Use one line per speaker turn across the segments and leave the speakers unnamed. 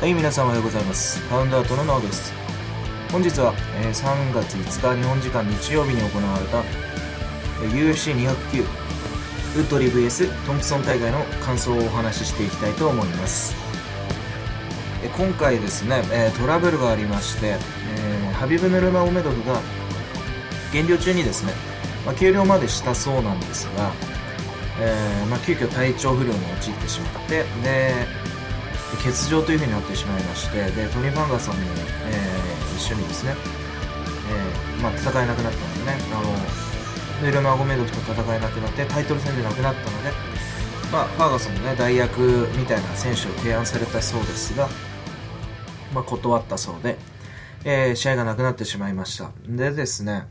はい、皆さんおはようございます。パウンドアートのノアです。本日は、えー3月5日日本時間日曜日に行われた、えー UFC209 ウッドリー VS トンプソン大会の感想をお話ししていきたいと思います。えー今回ですね、えトラブルがありまして、えハビブ・ヌルマオメドフが減量中にですね、まあ、計量までしたそうなんですが、えーまあ、急遽体調不良に陥ってしまってで欠場というふうになってしまいましてでトニー・ファンガーさんも、えー一緒にですね、えーまあ、戦えなくなったのでねあのヌルマゴメドフと戦えなくなってタイトル戦でなくなったので、まあ、ファーガソンもね代役みたいな選手を提案されたそうですが、まあ、断ったそうで、えー試合がなくなってしまいました。でですね、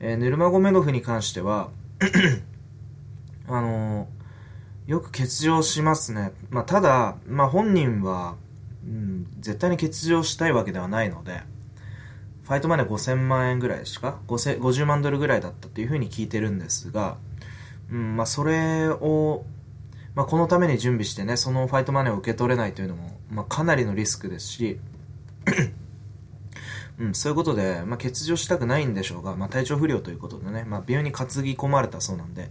えーヌルマゴメドフに関しては あのーよく欠場しますね。まあ、ただ、まあ、本人は、うん、絶対に欠場したいわけではないので、ファイトマネー5000万円ぐらいですか？50万ドルぐらいだったっていうふうに聞いてるんですが、うん、まあ、それを、まあ、このために準備してね、そのファイトマネーを受け取れないというのも、まあ、かなりのリスクですし、うん、そういうことで、まあ、欠場したくないんでしょうが、まあ、体調不良ということでね、まあ、病院に担ぎ込まれたそうなんで、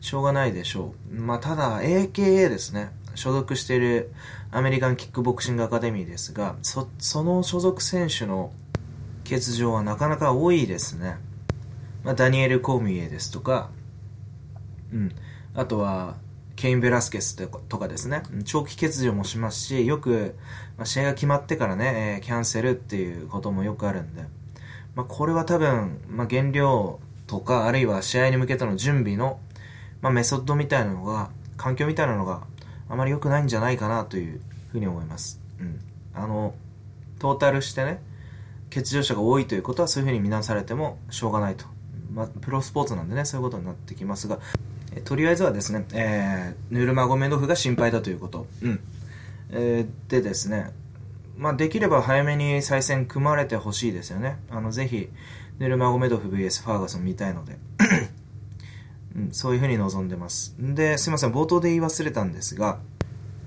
しょうがないでしょう。まあ、ただ、AKA ですね、所属しているアメリカンキックボクシングアカデミーですが、そ、その所属選手の欠場はなかなか多いですね。まあ、ダニエル・コーミエですとか、うん、あとは、ケイン・ベラスケスとかですね、長期欠場もしますし、よく、まあ、試合が決まってからね、えーキャンセルっていうこともよくあるんで、まあ、これは多分、まあ、減量とか、あるいは試合に向けての準備の、まあ、メソッドみたいなのが、環境みたいなのがあまり良くないんじゃないかなというふうに思います。うん。あの、トータルしてね、欠場者が多いということはそういうふうに見なされてもしょうがないと。まあ、プロスポーツなんでね、そういうことになってきますが、えとりあえずはですね、えー、ヌルマゴメドフが心配だということ。うん。えーでですね、まあ、できれば早めに再戦組まれてほしいですよね。あの、ぜひ、ヌルマゴメドフ VS ファーガソン見たいので。うん、そういうふうに望んでます。で、すいません、冒頭で言い忘れたんですが、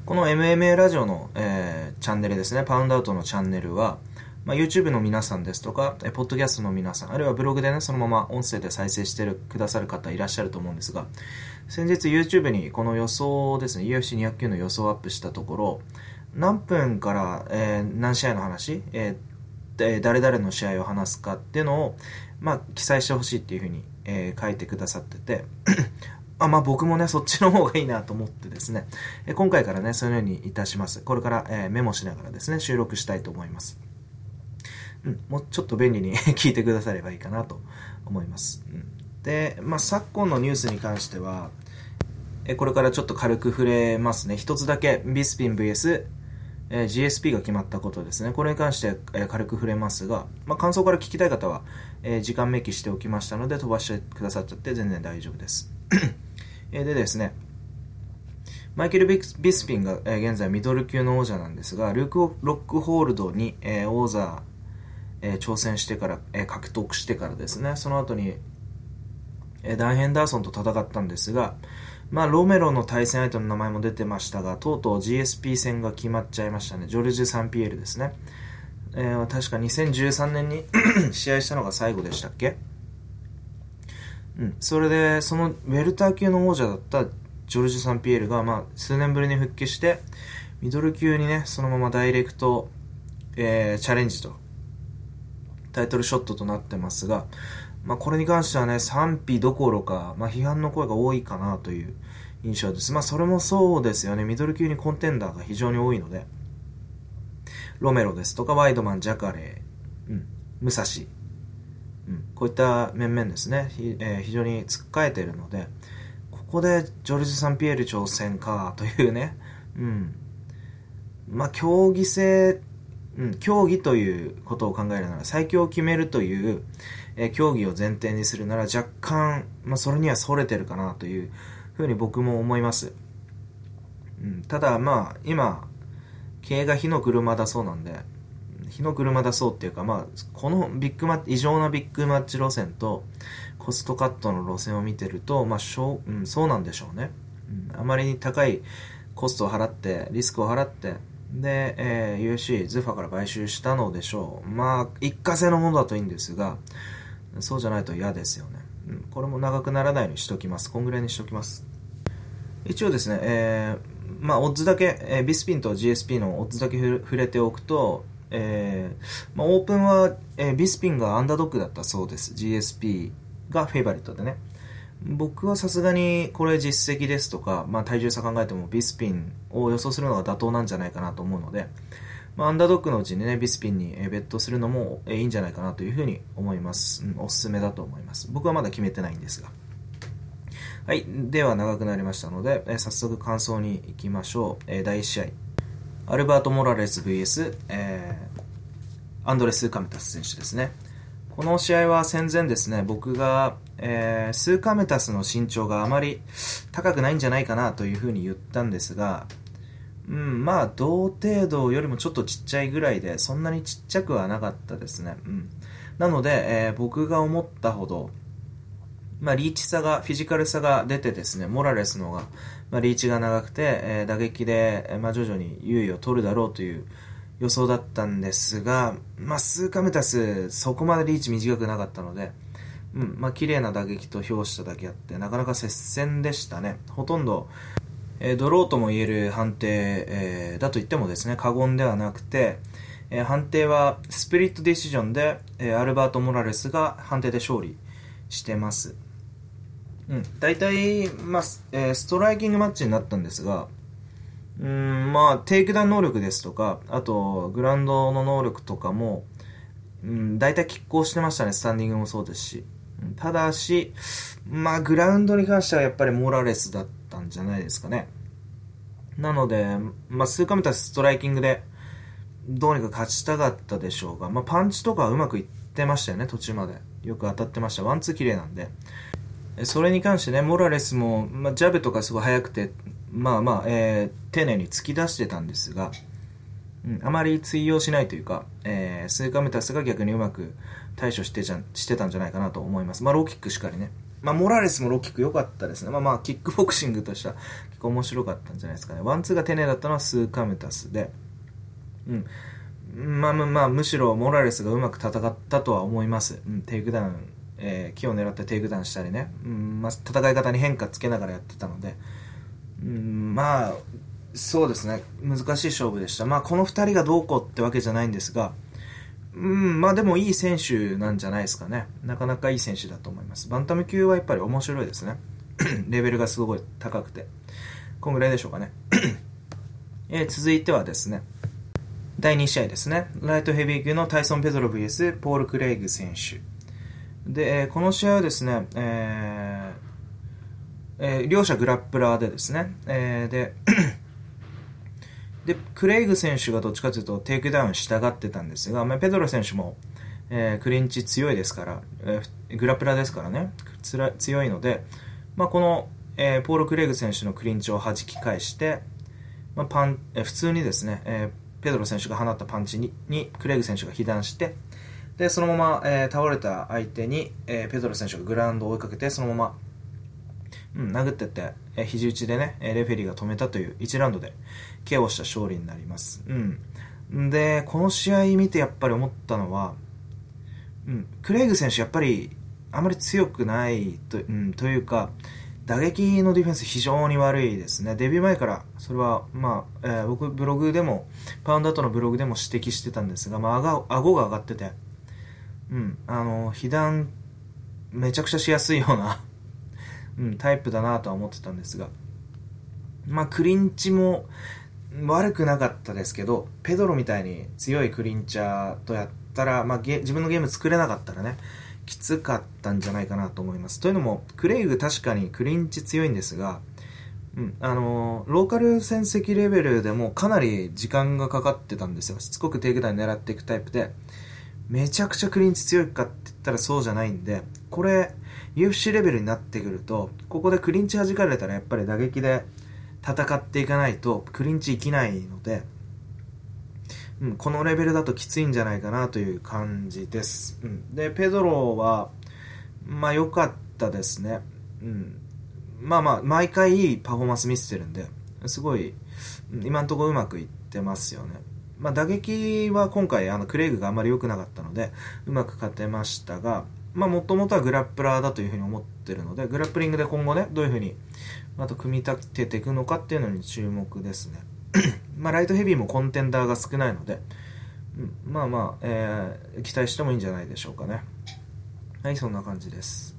この MMA ラジオの、えーチャンネルですね、パウンドアウトのチャンネルは、まあ、YouTube の皆さんですとか、えーポッドキャストの皆さん、あるいはブログでね、そのまま音声で再生してるくださる方いらっしゃると思うんですが、先日 YouTube にこの予想ですね、UFC209 の予想をアップしたところ、何分から、えー何試合の話、えー誰々の試合を話すかっていうのを、まあ、記載してほしいっていうふうに、えー書いてくださってて、あまあ僕もね、そっちの方がいいなと思ってですね、え今回からね、そのようにいたします。これから、えメモしながらですね、収録したいと思います。うん、もうちょっと便利に 聞いてくださればいいかなと思います。うん、で、まあ昨今のニュースに関しては、えこれからちょっと軽く触れますね。一つだけ、ビスピン VS、え GSP が決まったことですね。これに関して、え軽く触れますが、まあ、感想から聞きたい方は、え時間明記しておきましたので飛ばしてくださっちゃって全然大丈夫です。えでですね、マイケル・ビスピンが、え現在ミドル級の王者なんですが、ルーク・ロックホールドに、えー王座、え挑戦してから、え獲得してからですね、その後に、えーダン・ヘンダーソンと戦ったんですが、まあ、ロメロの対戦相手の名前も出てましたが、とうとう GSP 戦が決まっちゃいましたね。ジョルジュ・サンピエールですね。えー確か2013年に 試合したのが最後でしたっけ？うん。それで、そのウェルター級の王者だったジョルジュ・サンピエールが、まあ、数年ぶりに復帰して、ミドル級にね、そのままダイレクト、えーチャレンジと、タイトルショットとなってますが、まあ、これに関してはね、賛否どころか、まあ、批判の声が多いかなという印象です。まあ、それもそうですよね。ミドル級にコンテンダーが非常に多いので、ロメロですとか、ワイドマン、ジャカレー、うん、武蔵、うん、こういった面々ですね、えー非常に突っかえているので、ここでジョルジュ・サンピエール挑戦かというね、うん、まあ、競技性、うん、競技ということを考えるなら、最強を決めるという、えー競技を前提にするなら若干、まあ、それには逸れてるかなというふうに僕も思います。うん、ただ、まあ、今、経営が火の車だそうなんで、火の車だそうっていうか、まあ、このビッグマッチ、異常なビッグマッチ路線と、コストカットの路線を見てると、まあ、しょう、うん、そうなんでしょうね。うん、あまりに高いコストを払って、リスクを払って、で、えー、UFC ズファから買収したのでしょう。まあ一過性のものだといいんですがそうじゃないと嫌ですよね、これも長くならないようにしときます。こんぐらいにしときます。一応ですね、えー、まあオッズだけ、えー、ビスピンと GSP のオッズだけ触れておくとえーまあ、オープンは、えー、ビスピンがアンダードックだったそうです。GSP がフェイバリットでね。僕はさすがにこれ実績ですとか、まあ、体重差考えてもビスピンを予想するのが妥当なんじゃないかなと思うので、まあ、アンダードックのうちにねビスピンにベットするのもいいんじゃないかなというふうに思います、うん、おすすめだと思います。僕はまだ決めてないんですが。はい。では長くなりましたので、え、早速感想に行きましょう、え、第1試合。アルバート・モラレス VS、えー、アンドレス・カメタス選手ですね。この試合は戦前ですね、僕が、えー、スーカメタスの身長があまり高くないんじゃないかなというふうに言ったんですが、うん、まあ、同程度よりもちょっとちっちゃいぐらいで、そんなにちっちゃくはなかったですね。うん。なので、えー、僕が思ったほど、まあ、リーチ差が、フィジカル差が出てですね、モラレスの方が、まあ、リーチが長くて、えー、打撃で、まあ、徐々に優位を取るだろうという予想だったんですが、まあ、スーカメタス、そこまでリーチ短くなかったので、うん、まあ、綺麗な打撃と評しただけあって、なかなか接戦でしたね。ほとんど、えー、ドローとも言える判定、えー、だと言ってもですね、過言ではなくて、えー、判定はスプリットディシジョンで、え、アルバート・モラレスが判定で勝利してます。うん、大体、まあえ、ストライキングマッチになったんですが、うん、まあ、テイクダウン能力ですとか、あと、グラウンドの能力とかも、うん、大体拮抗してましたね、スタンディングもそうですし。ただし、まあ、グラウンドに関してはやっぱりモラレスだったんじゃないですかね。なので、まあ、数回見たストライキングで、どうにか勝ちたかったでしょうが、まあ、パンチとかはうまくいってましたよね、途中まで。よく当たってました。ワンツー綺麗なんで。それに関してね、モラレスも、まあ、ジャブとかすごい速くて、まあまあ、えー、丁寧に突き出してたんですが、うん、あまり通用しないというか、えー、スーカメタスが逆にうまく対処してじゃしてたんじゃないかなと思います。まあ、ローキックしかりね。まあ、モラレスもローキック良かったですね。まあまあ、キックボクシングとしては結構面白かったんじゃないですかね。ワンツーが丁寧だったのはスーカメタスで、うん。まあまあまあ、むしろモラレスがうまく戦ったとは思います。うん、テイクダウン、えー、機を狙ってテイクダウンしたりね。うん、まあ、戦い方に変化つけながらやってたので、うん、まあ、そうですね。難しい勝負でした。まあ、この2人がどうこうってわけじゃないんですが、うん、まあでもいい選手なんじゃないですかね。なかなかいい選手だと思います。バンタム級はやっぱり面白いですね。レベルがすごい高くて。こんぐらいでしょうかね。え、続いてはですね、第2試合ですね。ライトヘビー級のタイソン・ペドロ VS ポール・クレイグ選手。で、この試合はですね、えーえー、両者グラップラーでですね、えー、でで、クレイグ選手がどっちかというとテイクダウンしたがってたんですが、まあ、ペドロ選手も、えー、クリンチ強いですから、えー、グラップラーですからね、つら強いので、まあ、この、えー、ポール・クレイグ選手のクリンチを弾き返して、まあパンえー、普通にですね、えー、ペドロ選手が放ったパンチににクレイグ選手が被弾して、でそのまま、えー、倒れた相手に、えー、ペドロ選手がグラウンドを追いかけて、そのままうん、殴ってって、え肘打ちでね、レフェリーが止めたという1ラウンドで KO した勝利になります。うん。で、この試合見てやっぱり思ったのは、うん、クレイグ選手やっぱりあまり強くないと,、うん、というか、打撃のディフェンス非常に悪いですね。デビュー前から、それは、まあ、えー、僕ブログでも、パウンド後のブログでも指摘してたんですが、まあ、顎顎が上がってて、うん、あの、被弾、めちゃくちゃしやすいようなうん、タイプだなとは思ってたんですが、まあ、クリンチも悪くなかったですけど、ペドロみたいに強いクリンチャーとやったら、まあ、自分のゲーム作れなかったらね、きつかったんじゃないかなと思います。というのも、クレイグ確かにクリンチ強いんですが、うん、あのー、ローカル戦績レベルでもかなり時間がかかってたんですよ。しつこくテイクダウン狙っていくタイプで、めちゃくちゃクリンチ強いかって言ったらそうじゃないんで、これ、UFC レベルになってくると、ここでクリンチ弾かれたらやっぱり打撃で戦っていかないとクリンチ生きないので、うん、このレベルだときついんじゃないかなという感じです。うん、で、ペドロは、まあ良かったですね。うん。まあまあ、毎回いいパフォーマンス見せてるんで、すごい、今んとこうまくいってますよね。まあ、打撃は今回あのクレイグがあんまり良くなかったのでうまく勝てましたがまあもともとはグラップラーだというふうに思ってるのでグラップリングで今後ねどういうふうにあと組み立てていくのかっていうのに注目ですね。まあライトヘビーもコンテンダーが少ないので、まあまあ、えー、期待してもいいんじゃないでしょうかね。はいそんな感じです。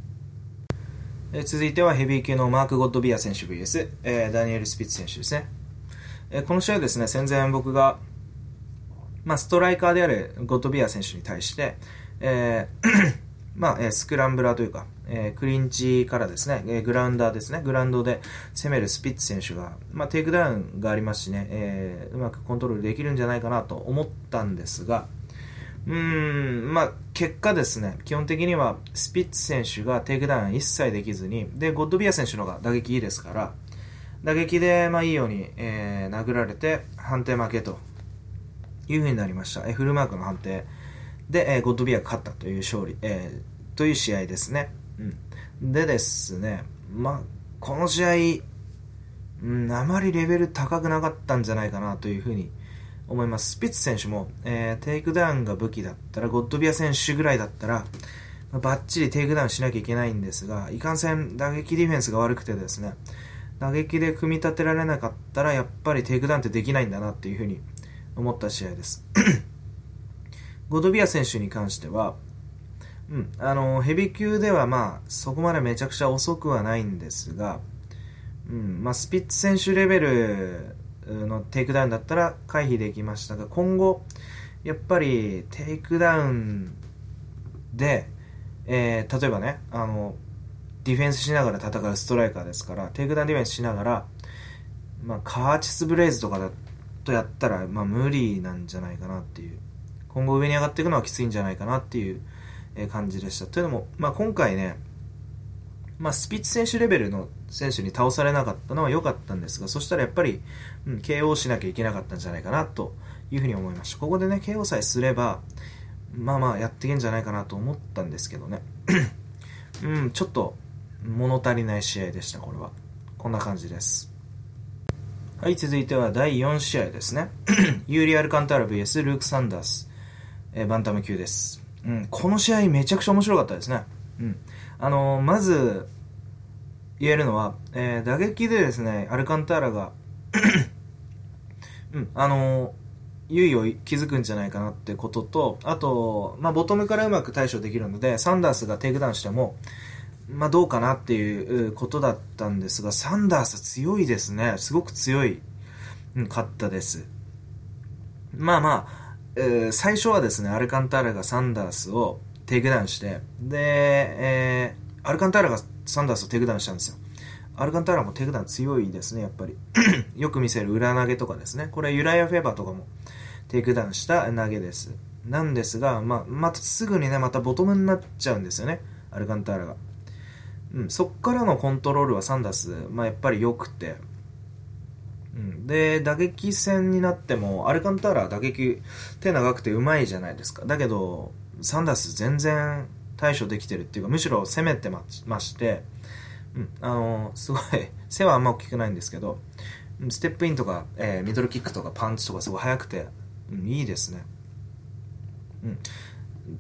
え続いてはヘビー級のマーク・ゴッドビア選手 VS、えー、ダニエル・スピッツ選手ですね、え、この試合ですね戦前僕がまあ、ストライカーであるゴッドビア選手に対して、えーまあ、スクランブラーというか、えー、クリンチからですね、えー、グラウンダーですね、グラウンドで攻めるスピッツ選手が、まあ、テイクダウンがありますしね、えー、うまくコントロールできるんじゃないかなと思ったんですが、うーん、まあ、結果ですね、基本的にはスピッツ選手がテイクダウン一切できずに、で、ゴッドビア選手の方が打撃いいですから、打撃で、まあ、いいように、えー、殴られて判定負けというふうになりました。えフルマークの判定で、えー、ゴッドビアが勝ったという勝利、えー、という試合ですね。うん、でですね、まあ、この試合、うん、あまりレベル高くなかったんじゃないかなというふうに思います。スピッツ選手も、えー、テイクダウンが武器だったら、ゴッドビア選手ぐらいだったら、まあ、バッチリテイクダウンしなきゃいけないんですが、いかんせん打撃ディフェンスが悪くてですね、打撃で組み立てられなかったら、やっぱりテイクダウンってできないんだなっていうふうに思った試合です。ゴドビア選手に関しては、うん、あのヘビー級ではまあそこまでめちゃくちゃ遅くはないんですが、うんまあ、スピッツ選手レベルのテイクダウンだったら回避できましたが今後やっぱりテイクダウンで、えー、例えばねあのディフェンスしながら戦うストライカーですからテイクダウンディフェンスしながら、まあ、カーチスブレイズとかだとやったら、まあ、無理なんじゃないかなっていう。今後上に上がっていくのはきついんじゃないかなっていう感じでした。というのも、まあ、今回ね、まあ、スピッツ選手レベルの選手に倒されなかったのは良かったんですがそしたらやっぱり、うん、KO しなきゃいけなかったんじゃないかなというふうに思いました。ここでね KO さえすればまあまあやっていけんじゃないかなと思ったんですけどね。うんちょっと物足りない試合でしたこれは。こんな感じです。はい、続いては第4試合ですね。ユーリ・アルカンターラ VS ルーク・サンダース、えー、バンタム級です、うん。この試合めちゃくちゃ面白かったですね。うん。あのー、まず、言えるのは、えー、打撃でですね、アルカンターラがうん、あのー、優位を築くんじゃないかなってことと、あと、まあ、ボトムからうまく対処できるので、サンダースがテイクダウンしても、まあ、どうかなっていうことだったんですが、サンダース強いですね。すごく強い、うん、かったです。まあまあ、えー、最初はですね、アルカンターラがサンダースをテイクダウンして、で、えー、アルカンターラがサンダースをテイクダウンしたんですよ。アルカンターラもテイクダウン強いですね、やっぱり。よく見せる裏投げとかですね。これユライア・フェーバーとかもテイクダウンした投げです。なんですが、まあ、またすぐにね、またボトムになっちゃうんですよね、アルカンターラが。うん、そっからのコントロールはサンダース、まあ、やっぱり良くて、うん、で打撃戦になってもアルカンターラ打撃手長くてうまいじゃないですか。だけどサンダース全然対処できてるっていうかむしろ攻めてまして、うん、あのすごい背はあんま大きくないんですけどステップインとか、えー、ミドルキックとかパンチとかすごい速くて、うん、いいですね、うん、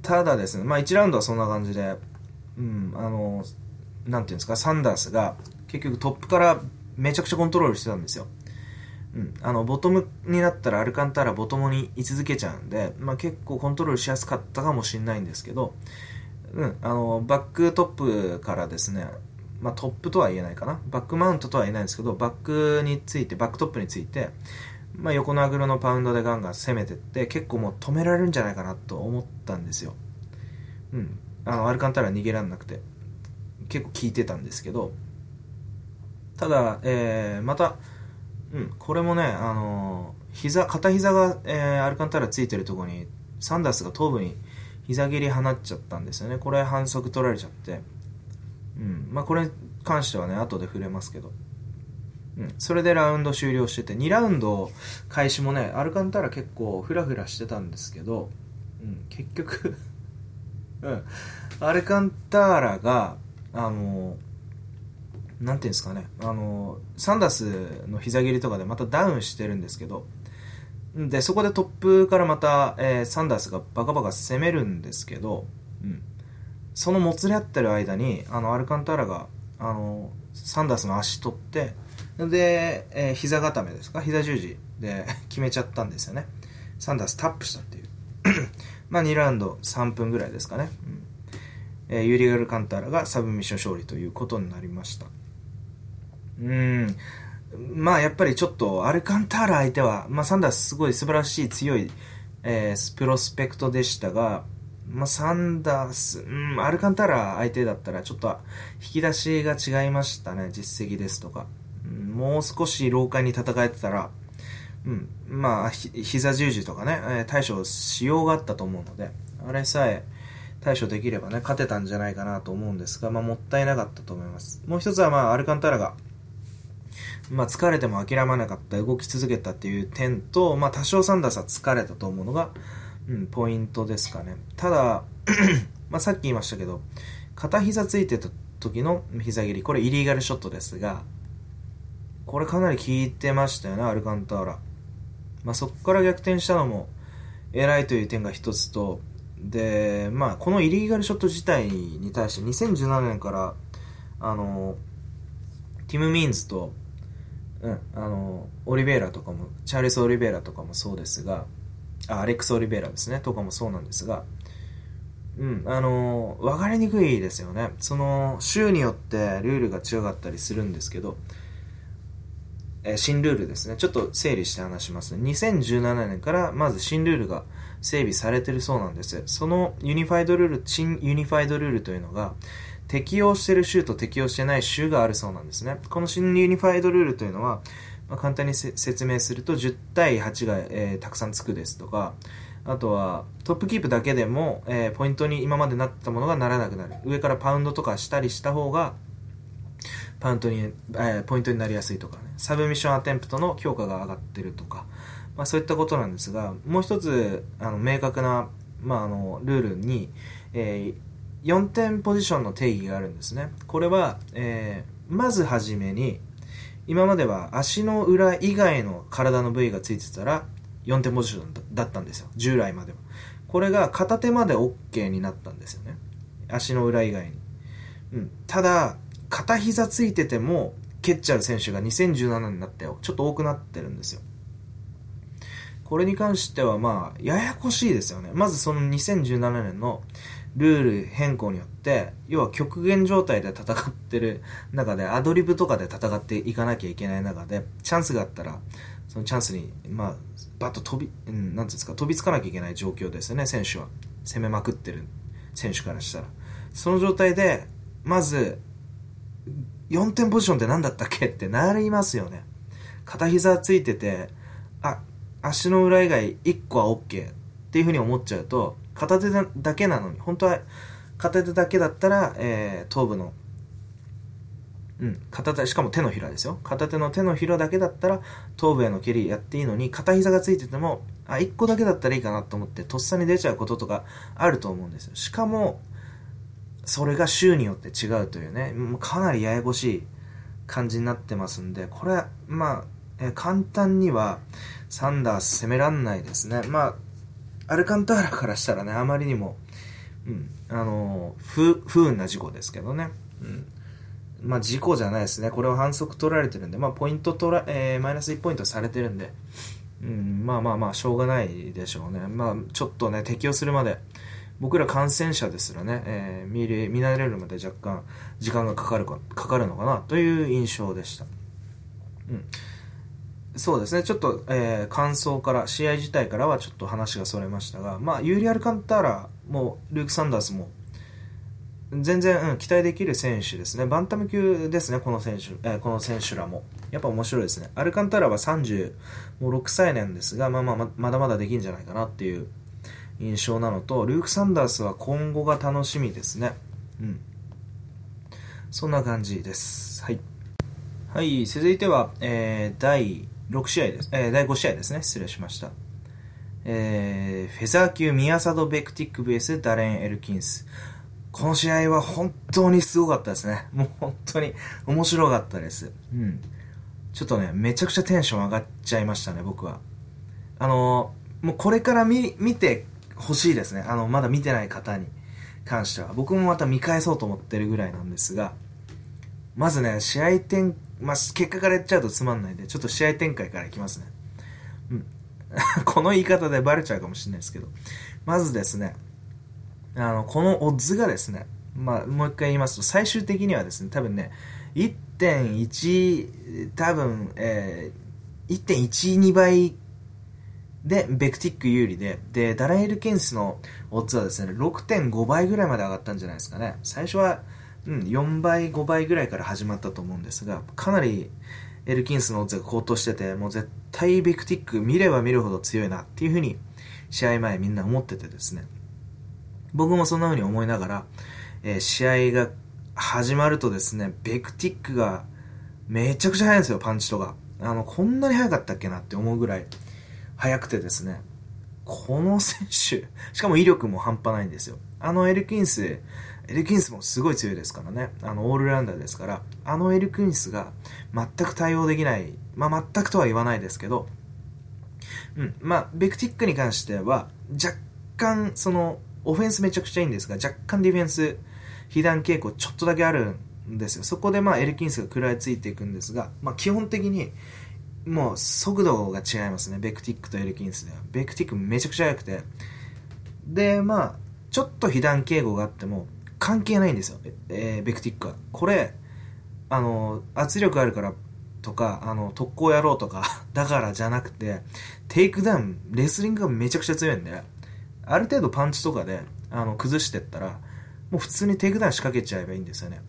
ただですねまあ1ラウンドはそんな感じで、うん、あのなんていうんですか、サンダースが結局トップからめちゃくちゃコントロールしてたんですよ。うん、あのボトムになったらアルカンターラボトムに居続けちゃうんで、まあ、結構コントロールしやすかったかもしれないんですけど、うん、あのバックトップからですね、まあ、トップとは言えないかな。バックマウントとは言えないんですけどバックについてバックトップについて、まあ、横のアグロのパウンドでガンガン攻めてって結構もう止められるんじゃないかなと思ったんですよ、うん、あのアルカンターラ逃げられなくて結構聞いてたんですけどただ、えー、また、うん、これもね、あの、膝片膝が、えー、アルカンタラついてるとこにサンダースが頭部に膝蹴り放っちゃったんですよね。これ反則取られちゃって、うん。まあ、これに関してはね後で触れますけど、うん、それでラウンド終了してて2ラウンド開始もねアルカンタラ結構フラフラしてたんですけど、うん、結局 うん、アルカンターラがあのなんていうんですかねあのサンダースの膝蹴りとかでまたダウンしてるんですけどで、そこでトップからまた、えー、サンダースがバカバカ攻めるんですけど、うん。そのもつれ合ってる間に、あの、アルカンタラが、あの、サンダースの足取って、で、えー、膝固めですか？膝十字で 決めちゃったんですよね。サンダースタップしたっていう。まあ2ラウンド3分ぐらいですかね。うんえー、ユリガル・カンタラがサブミッション勝利ということになりました。うん。まあやっぱりちょっとアルカンターラ相手は、まあサンダースすごい素晴らしい強い、えー、プロスペクトでしたが、まあサンダース、うん、アルカンターラ相手だったらちょっと引き出しが違いましたね、実績ですとか。うん、もう少し老化に戦えてたら、うん、まあ、膝十字とかね、えー、対処しようがあったと思うので、あれさえ対処できればね、勝てたんじゃないかなと思うんですが、まあ、もったいなかったと思います。もう一つは、まあ、アルカンタラが、まあ、疲れても諦めなかった、動き続けたっていう点と、まあ、多少サンダースは疲れたと思うのが、うん、ポイントですかね。ただ、まあ、さっき言いましたけど、片膝ついてた時の膝切り、これイリーガルショットですが、これかなり効いてましたよね、アルカンターラ。まあ、そこから逆転したのも偉いという点が一つと、で、まあ、このイリーガルショット自体に対して2017年から、あの、ティム・ミーンズと、うん、あの、オリベイラとかも、チャーレス・オリベイラとかもそうですが、あ、アレックス・オリベイラですね、とかもそうなんですが、うん、あの、分かりにくいですよね。その、州によってルールが違かったりするんですけど、えー、新ルールですね。ちょっと整理して話します。2017年からまず新ルールが整備されてるそうなんです。そのユニファイドルール、新ユニファイドルールというのが、適用してる州と適用してない州があるそうなんですね。この新ユニファイドルールというのは、まあ、簡単に説明すると10対8が、えー、たくさんつくですとか、あとはトップキープだけでも、えー、ポイントに今までなったものがならなくなる。上からパウンドとかしたりした方が、パウントに、えー、ポイントになりやすいとかね、サブミッションアテンプトの評価が上がってるとか、まあそういったことなんですが、もう一つ、あの、明確な、まああの、ルールに、えー、4点ポジションの定義があるんですね。これは、えー、まずはじめに、今までは足の裏以外の体の部位がついてたら4点ポジションだったんですよ。従来までは。これが片手まで OK になったんですよね。足の裏以外に。うん。ただ、片膝ついてても蹴っちゃう選手が2017年になってちょっと多くなってるんですよ。これに関してはまあ、ややこしいですよね。まずその2017年のルール変更によって、要は極限状態で戦ってる中で、アドリブとかで戦っていかなきゃいけない中で、チャンスがあったら、そのチャンスに、まあ、バッと飛び、うん、なんていうんですか、飛びつかなきゃいけない状況ですよね、選手は。攻めまくってる選手からしたら。その状態で、まず、4点ポジションって何だったっけ？ってなりますよね。片膝ついてて、あ、足の裏以外1個は OK っていうふうに思っちゃうと、片手だけなのに、本当は片手だけだったら、えー、頭部の、うん、片手、しかも手のひらですよ。片手の手のひらだけだったら、頭部への蹴りやっていいのに、片膝がついてても、あ、1個だけだったらいいかなと思って、とっさに出ちゃうこととかあると思うんですよ。しかも、それが州によって違うというね、かなりややこしい感じになってますんで、これ、まあ、簡単にはサンダース攻めらんないですね。まあ、アルカンターラからしたらね、あまりにも、うん、あの不、不運な事故ですけどね。うん。まあ、事故じゃないですね。これは反則取られてるんで、まあ、ポイント取ら、えー、マイナス1ポイントされてるんで、うん、まあまあまあ、しょうがないでしょうね。まあ、ちょっとね、適用するまで、僕ら感染者ですらね、えー、見れ見慣れるまで若干時間がかかるかかかるのかなという印象でした。うんそうですね、ちょっと、えー、感想から、試合自体からはちょっと話がそれましたが、まあ、ユーリ・アルカンターラも、ルーク・サンダースも、全然、うん、期待できる選手ですね。バンタム級ですね、この選手、えー、この選手らも。やっぱ面白いですね。アルカンターラは36歳なんですが、まあまあ、まだまだできんじゃないかなっていう印象なのと、ルーク・サンダースは今後が楽しみですね。うん。そんな感じです。はい。はい、続いては、えー、第6試合です。えー、第5試合ですね。失礼しました。えー、フェザー級ミアサド・ベクティック VS ダレン・エルキンス。この試合は本当にすごかったですね。もう本当に面白かったです。うん。ちょっとね、めちゃくちゃテンション上がっちゃいましたね、僕は。あの、もうこれから見、見てほしいですね。あの、まだ見てない方に関しては。僕もまた見返そうと思ってるぐらいなんですが、まずね、試合展、まあ、結果から言っちゃうとつまんないんで、ちょっと試合展開からいきますね。うん。この言い方でバレちゃうかもしれないですけど、まずですね、あの、このオッズがですね、まあ、もう一回言いますと、最終的にはですね、多分ね、1.1、多分、えー、1.12倍で、ベクティック有利で、で、ダラエル・ケンスのオッズはですね、6.5倍ぐらいまで上がったんじゃないですかね。最初は、うん、4倍、5倍ぐらいから始まったと思うんですが、かなりエルキンスのオッズが高騰してて、もう絶対ベクティック見れば見るほど強いなっていうふうに、試合前みんな思っててですね。僕もそんな風に思いながら、えー、試合が始まるとですね、ベクティックがめちゃくちゃ速いんですよ、パンチとか。あの、こんなに速かったっけなって思うぐらい速くてですね、この選手、しかも威力も半端ないんですよ。あのエルキンス、エルキンスもすごい強いですからね。あの、オールラウンダーですから、あのエルキンスが全く対応できない、まあ、全くとは言わないですけど、うん、まあ、ベクティックに関しては、若干、その、オフェンスめちゃくちゃいいんですが、若干ディフェンス、被弾傾向ちょっとだけあるんですよ。そこでまあエルキンスが食らいついていくんですが、まあ基本的にもう速度が違いますね。ベクティックとエルキンスでは。ベクティックめちゃくちゃ速くて。で、まあ、ちょっと被弾警護があっても関係ないんですよ。えー、ベクティックは。これ、あの、圧力あるからとか、あの、特攻野郎とか だからじゃなくて、テイクダウン、レスリングがめちゃくちゃ強いんで、ある程度パンチとかで、あの、崩してったら、もう普通にテイクダウン仕掛けちゃえばいいんですよね。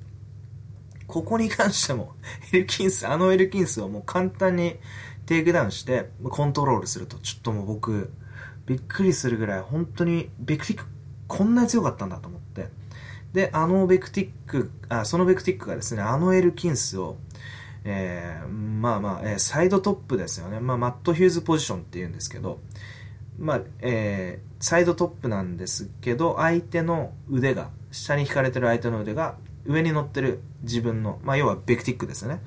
ここに関しても、エルキンス、あのエルキンスをもう簡単にテイクダウンして、コントロールすると、ちょっともう僕、びっくりするぐらい、本当に、ベクティック、こんなに強かったんだと思って。で、あのベクティック、あ、そのベクティックがですね、あのエルキンスを、えー、まあまあ、えー、サイドトップですよね。まあ、マットヒューズポジションって言うんですけど、まあ、えー、サイドトップなんですけど、相手の腕が、下に引かれてる相手の腕が、上に乗ってる自分の、まあ、要はベクティックですね。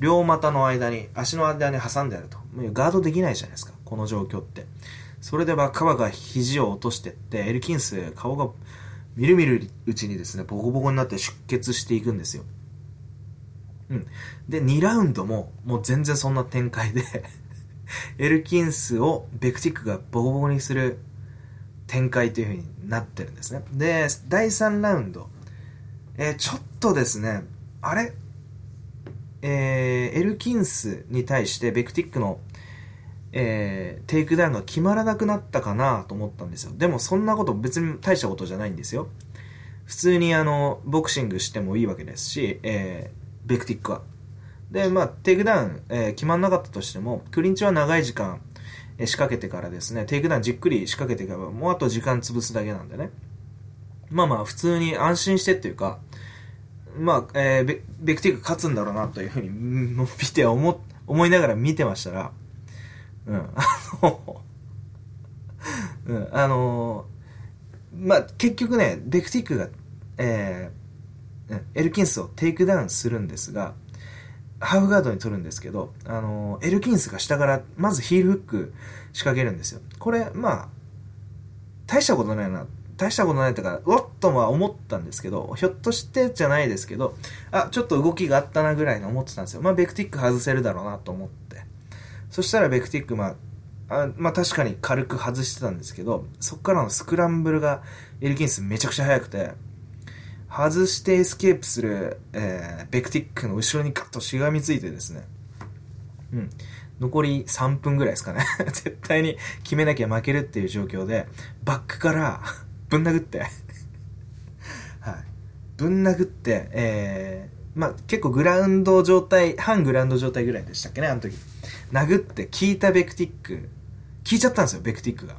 両股の間に、足の間に挟んであると。もうガードできないじゃないですか、この状況って。それでバッカバが肘を落としてって、エルキンス、顔がみるみるうちにですね、ボコボコになって出血していくんですよ。うん。で、2ラウンドも、もう全然そんな展開で エルキンスをベクティックがボコボコにする展開という風になってるんですね。で、第3ラウンド、えー、ちょっとですね、あれ？えー、エルキンスに対してベクティックの、えー、テイクダウンが決まらなくなったかなと思ったんですよ。でもそんなこと別に大したことじゃないんですよ。普通にあの、ボクシングしてもいいわけですし、えー、ベクティックは。で、まあ、テイクダウン、えー、決まんなかったとしても、クリンチは長い時間、えー、仕掛けてからですね、テイクダウンじっくり仕掛けてから、もうあと時間潰すだけなんでね。まあまあ、普通に安心してっていうか、まあ、えー、ベベクティック勝つんだろうなというふうに見て思、思いながら見てましたら、うん、あのうん、あの、まあ、結局ね、ベクティックが、えー、エルキンスをテイクダウンするんですが、ハーフガードに取るんですけど、あの、エルキンスが下から、まずヒールフック仕掛けるんですよ。これ、まあ、大したことないな。大したことないとか、うわっとは思ったんですけど、ひょっとしてじゃないですけど、あ、ちょっと動きがあったなぐらいに思ってたんですよ。まあ、ベクティック外せるだろうなと思って。そしたらベクティック、まあ、あまあ確かに軽く外してたんですけど、そっからのスクランブルがエルキンスめちゃくちゃ速くて、外してエスケープする、えー、ベクティックの後ろにガッとしがみついてですね、うん。残り3分ぐらいですかね。絶対に決めなきゃ負けるっていう状況で、バックからぶん殴ってはい。ぶん殴って、えー、まあ、結構グラウンド状態、半グラウンド状態ぐらいでしたっけね、あの時。殴って効いたベクティック、効いちゃったんですよ、ベクティックが。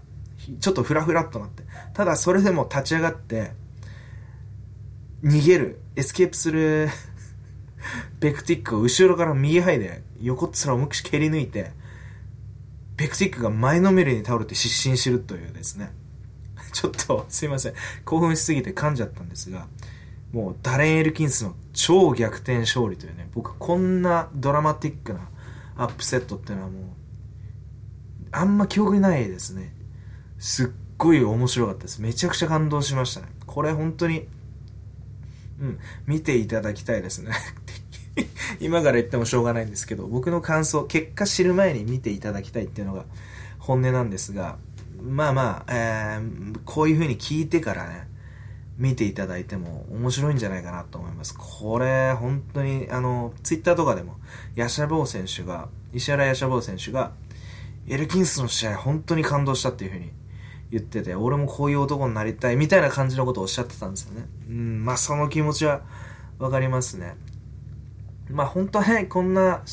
ちょっとフラフラっとなって。ただそれでも立ち上がって、逃げる、エスケープするベクティックを後ろから右ハイで横っ面をむくし蹴り抜いて、ベクティックが前のめりに倒れて失神するというですね。ちょっとすいません。興奮しすぎて噛んじゃったんですが、もうダレン・エルキンスの超逆転勝利というね、僕こんなドラマティックなアップセットっていうのはもう、あんま記憶にないですね。すっごい面白かったです。めちゃくちゃ感動しましたね。これ本当に、うん、見ていただきたいですね。今から言ってもしょうがないんですけど、僕の感想、結果知る前に見ていただきたいっていうのが本音なんですが、まあまあ、えー、こういう風に聞いてからね、見ていただいても面白いんじゃないかなと思います。これ、本当に、あの、ツイッターとかでも、ヤシャボー選手が、石原ヤシャボー選手が、エルキンスの試合本当に感動したっていう風に言ってて、俺もこういう男になりたいみたいな感じのことをおっしゃってたんですよね。うん、まあその気持ちはわかりますね。まあ本当はね、こんな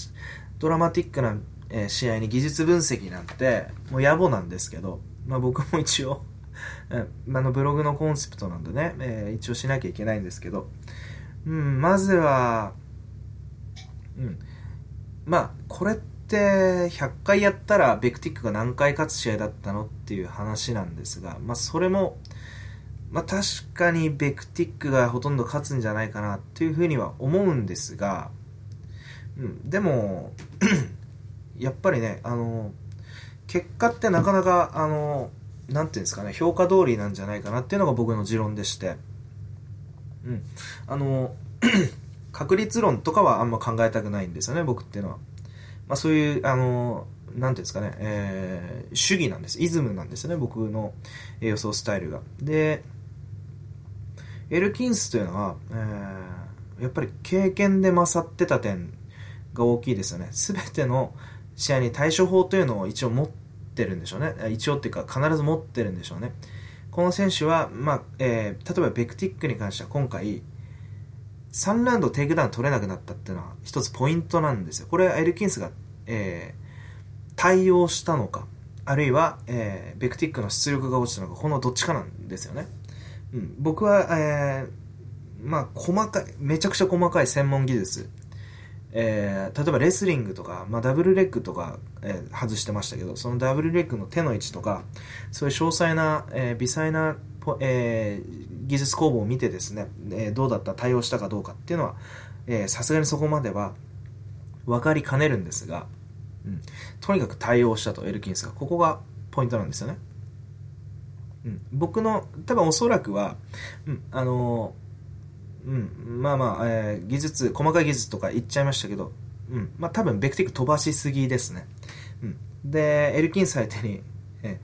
ドラマティックな、え試合に技術分析なんて、もう野暮なんですけど、まあ僕も一応、あのブログのコンセプトなんでね、えー、一応しなきゃいけないんですけど、うん、まずは、うん、まあこれって100回やったらベクティックが何回勝つ試合だったのっていう話なんですが、まあそれも、まあ確かにベクティックがほとんど勝つんじゃないかなっていうふうには思うんですが、うん、でも やっぱりね、あの、結果ってなかなか、あの、なんていうんですかね、評価通りなんじゃないかなっていうのが僕の持論でして、うん。あの、確率論とかはあんま考えたくないんですよね、僕っていうのは。まあそういう、あの、なんていうんですかね、えー、主義なんです。イズムなんですよね、僕の予想スタイルが。で、エルキンスというのは、えー、やっぱり経験で勝ってた点が大きいですよね。すべての試合に対処法というのを一応持ってるんでしょうね。一応っていうか必ず持ってるんでしょうね。この選手は、まあ、えー、例えばベクティックに関しては今回、3ラウンドテイクダウン取れなくなったっていうのは一つポイントなんですよ。これはエルキンスが、えー、対応したのか、あるいは、えー、ベクティックの出力が落ちたのか、このどっちかなんですよね。うん、僕は、えー、まあ、細かい、めちゃくちゃ細かい専門技術、えー、例えばレスリングとか、まあ、ダブルレッグとか、えー、外してましたけど、そのダブルレッグの手の位置とか、そういう詳細な、えー、微細な、え、技術工房を見てですね、え、どうだった対応したかどうかっていうのは、さすがにそこまでは分かりかねるんですが、うん、とにかく対応したと、エルキンスが。ここがポイントなんですよね。うん、僕の、多分おそらくは、うん、あのーうん、まあまあ、えー、技術、細かい技術とか言っちゃいましたけど、うん、まあ多分ベクティック飛ばしすぎですね。うん。で、エルキンス相手に、え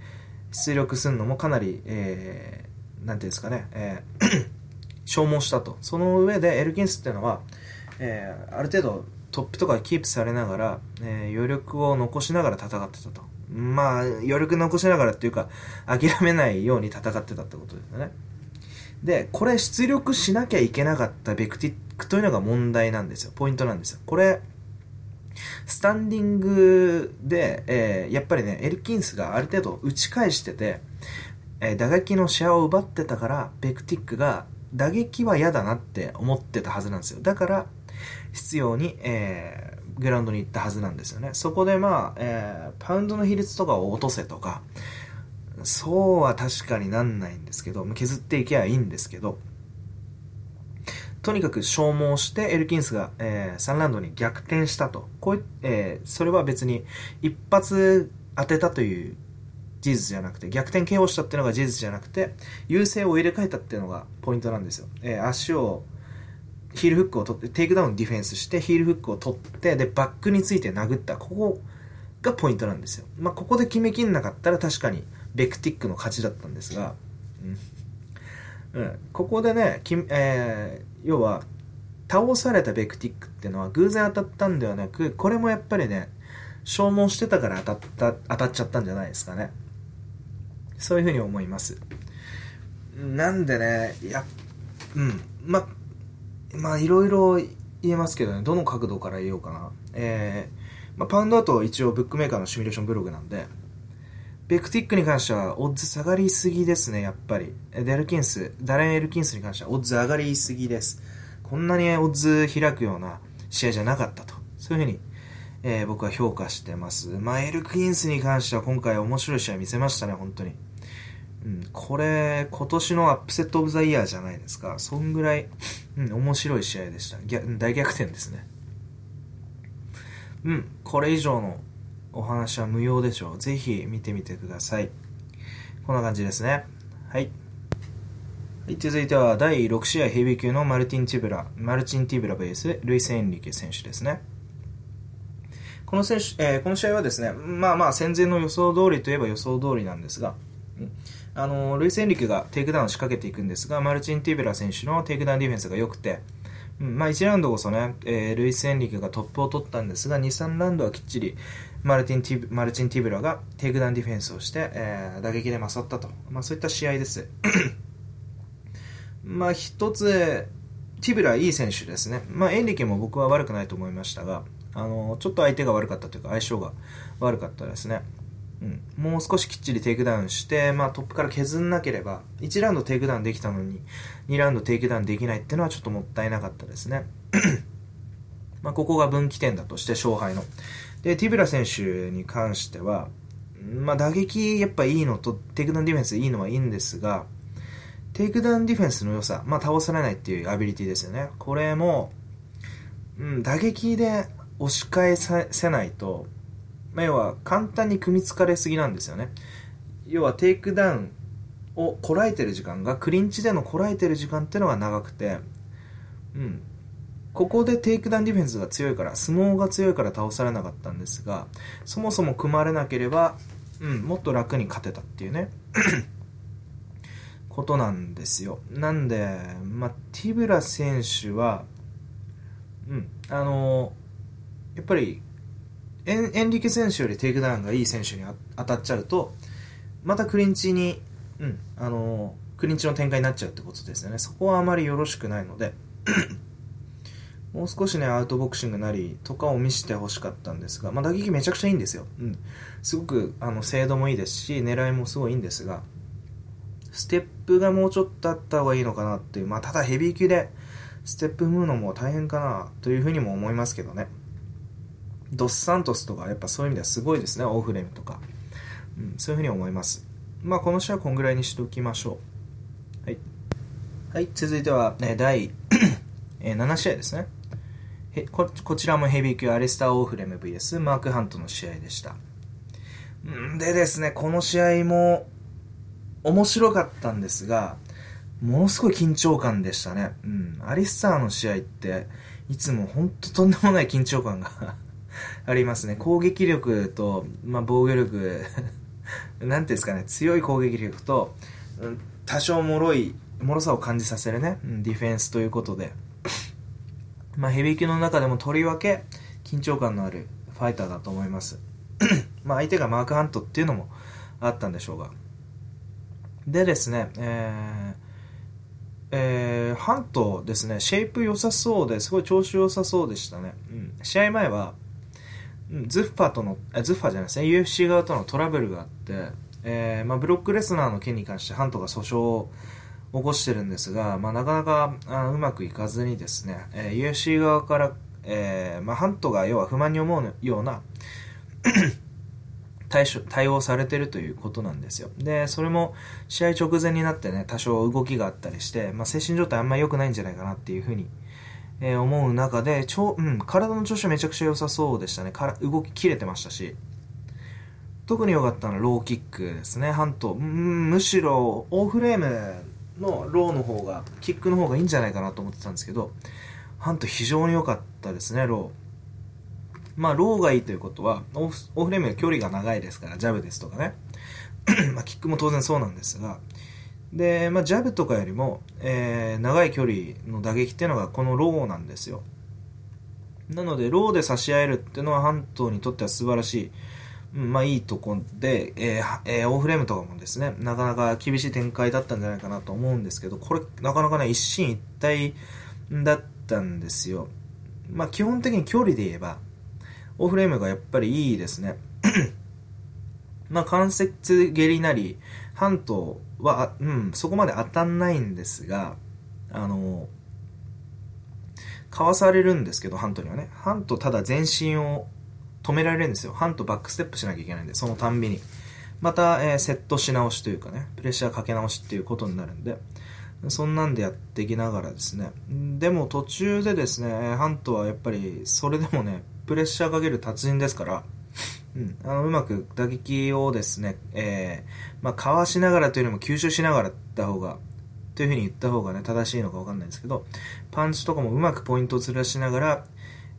ー、出力するのもかなり、えー、なんていうんですかね、えー、消耗したと。その上でエルキンスっていうのは、えー、ある程度トップとかキープされながら、えー、余力を残しながら戦ってたと。まあ、余力残しながらっていうか、諦めないように戦ってたってことですね。で、これ出力しなきゃいけなかったベクティックというのが問題なんですよ。ポイントなんですよ。これ、スタンディングで、えー、やっぱりね、エルキンスがある程度打ち返してて、えー、打撃のシェアを奪ってたから、ベクティックが打撃は嫌だなって思ってたはずなんですよ。だから、必要に、えー、グラウンドに行ったはずなんですよね。そこでまあ、えー、パウンドの比率とかを落とせとか、そうは確かになんないんですけど、削っていけばいいんですけど、とにかく消耗してエルキンスが、えー、3ラウンドに逆転したと。こうえー、それは別に一発当てたという事実じゃなくて、逆転 KO したっていうのが事実じゃなくて、優勢を入れ替えたっていうのがポイントなんですよ。えー、足を、ヒールフックを取って、テイクダウンディフェンスして、ヒールフックを取って、で、バックについて殴った。ここがポイントなんですよ。まあ、ここで決めきんなかったら確かに、ベクティックの勝ちだったんですが、うん、ここでね、きえー、要は、倒されたベクティックっていうのは偶然当たったんではなく、これもやっぱりね、消耗してたから当たった、当たっちゃったんじゃないですかね。そういうふうに思います。なんでね、や、うん、ま、まあ、いろいろ言えますけどね、どの角度から言おうかな。えー、まあ、パウンドアートは一応ブックメーカーのシミュレーションブログなんで、ベクティックに関しては、オッズ下がりすぎですね、やっぱり。デルキンス、ダレン・エルキンスに関しては、オッズ上がりすぎです。こんなにオッズ開くような試合じゃなかったと。そういうふうに、えー、僕は評価してます。まあ、エルキンスに関しては今回面白い試合見せましたね、本当に。うん、これ、今年のアップセットオブザイヤーじゃないですか。そんぐらい、うん、面白い試合でした。逆大逆転ですね。うん、これ以上のお話は無用でしょう。ぜひ見てみてください。こんな感じですね。はい。はい続いては第6試合ヘビー級のマルティン・ティブラ、マルチン・ティブラバーサス、ルイス・エンリケ選手ですね。この選手、えー、この試合はですね、まあまあ戦前の予想通りといえば予想通りなんですが、あのルイス・エンリケがテイクダウンを仕掛けていくんですが、マルチン・ティブラ選手のテイクダウンディフェンスが良くて、うん、まあ1ラウンドこそね、えー、ルイス・エンリケがトップを取ったんですが、2、3ラウンドはきっちりマルティンティマルチン・ティブラがテイクダウンディフェンスをして、えー、打撃で勝ったと、まあ、そういった試合です。まあ一つ、ティブラいい選手ですね。まあエンリケも僕は悪くないと思いましたが、あの、ちょっと相手が悪かったというか相性が悪かったですね。うん、もう少しきっちりテイクダウンして、まあ、トップから削んなければ1ラウンドテイクダウンできたのに2ラウンドテイクダウンできないっていうのはちょっともったいなかったですね まあここが分岐点だとして勝敗のでティブラ選手に関しては、まあ、打撃やっぱいいのとテイクダウンディフェンスいいのはいいんですがテイクダウンディフェンスの良さ、まあ、倒されないっていうアビリティですよね。これも、うん、打撃で押し返せないと、まあ、要は簡単に組みつかれすぎなんですよね。要はテイクダウンをこらえてる時間が、クリンチでのこらえてる時間っていうのが長くて、うん。ここでテイクダウンディフェンスが強いから、相撲が強いから倒されなかったんですが、そもそも組まれなければ、うん、もっと楽に勝てたっていうね。ことなんですよ。なんで、まあ、ティブラ選手は、うん、あの、やっぱりエン、エンリケ選手よりテイクダウンがいい選手に当たっちゃうと、またクリンチに、うん、あの、クリンチの展開になっちゃうってことですよね。そこはあまりよろしくないので、もう少しね、アウトボクシングなりとかを見せてほしかったんですが、まあ、打撃めちゃくちゃいいんですよ。うん。すごく、あの、精度もいいですし、狙いもすごいいいんですが、ステップがもうちょっとあった方がいいのかなっていう、まあ、ただヘビー級でステップ踏むのも大変かなというふうにも思いますけどね。ドスサントスとかやっぱそういう意味ではすごいですね、オーフレームとか。うん、そういうふうに思います。まあ、この試合はこんぐらいにしておきましょう。はい。はい、続いては、ね、第え7試合ですね。ここちらもヘビー級アリスター・オーフレム VS マーク・ハントの試合でした。でですね、この試合も面白かったんですが、ものすごい緊張感でしたね。うん。アリスターの試合って、いつも本当とんでもない緊張感が ありますね。攻撃力と、まあ、防御力 なんていうんですかね、強い攻撃力と、うん、多少脆い、脆さを感じさせるね、うん、ディフェンスということで、まあ、ヘビー級の中でもとりわけ緊張感のあるファイターだと思います。まあ、相手がマーク・ハントっていうのもあったんでしょうが。でですね、えー、えー、ハントですね、シェイプ良さそうですごい調子良さそうでしたね。うん、試合前は、ズッファとの、ズッファじゃないですね、UFC 側とのトラブルがあって、えー、まあ、ブロックレスナーの件に関してハントが訴訟を起こしてるんですが、まあ、なかなかうまくいかずにですね、えー、UFC 側から、えー、まあ、ハントが要は不満に思うような 対処対応されてるということなんですよ。で、それも試合直前になってね、多少動きがあったりして、まあ、精神状態あんま良くないんじゃないかなっていうふうに、えー、思う中で、ちょうん、体の調子めちゃくちゃ良さそうでしたね。から動き切れてましたし、特に良かったのはローキックですね、ハント。むしろ、オーフレームのローの方が、キックの方がいいんじゃないかなと思ってたんですけど、ハント非常に良かったですね、ロー。まあ、ローがいいということは、オフオフレームが距離が長いですから、ジャブですとかね。まあ、キックも当然そうなんですが、で、まあ、ジャブとかよりも、えー、長い距離の打撃っていうのがこのローなんですよ。なので、ローで差し合えるっていうのはハントにとっては素晴らしい、まあいいとこで、えーえー、オーフレームとかもですね、なかなか厳しい展開だったんじゃないかなと思うんですけど、これ、なかなかね、一進一退だったんですよ。まあ基本的に距離で言えば、オーフレームがやっぱりいいですね。まあ関節蹴りなり、半島は、うん、そこまで当たんないんですが、あの、かわされるんですけど、ハントにはね。ハントただ全身を止められるんですよ。ハントバックステップしなきゃいけないんで、そのたんびに。また、えー、セットし直しというかね、プレッシャーかけ直しっていうことになるんで、そんなんでやっていきながらですね。でも途中でですね、ハントはやっぱり、それでもね、プレッシャーかける達人ですから、うん、あのうまく打撃をですね、えーまあ、かわしながらというよりも吸収しながらった方がというふうに言った方がね正しいのか分かんないですけどパンチとかもうまくポイントをずらしながら、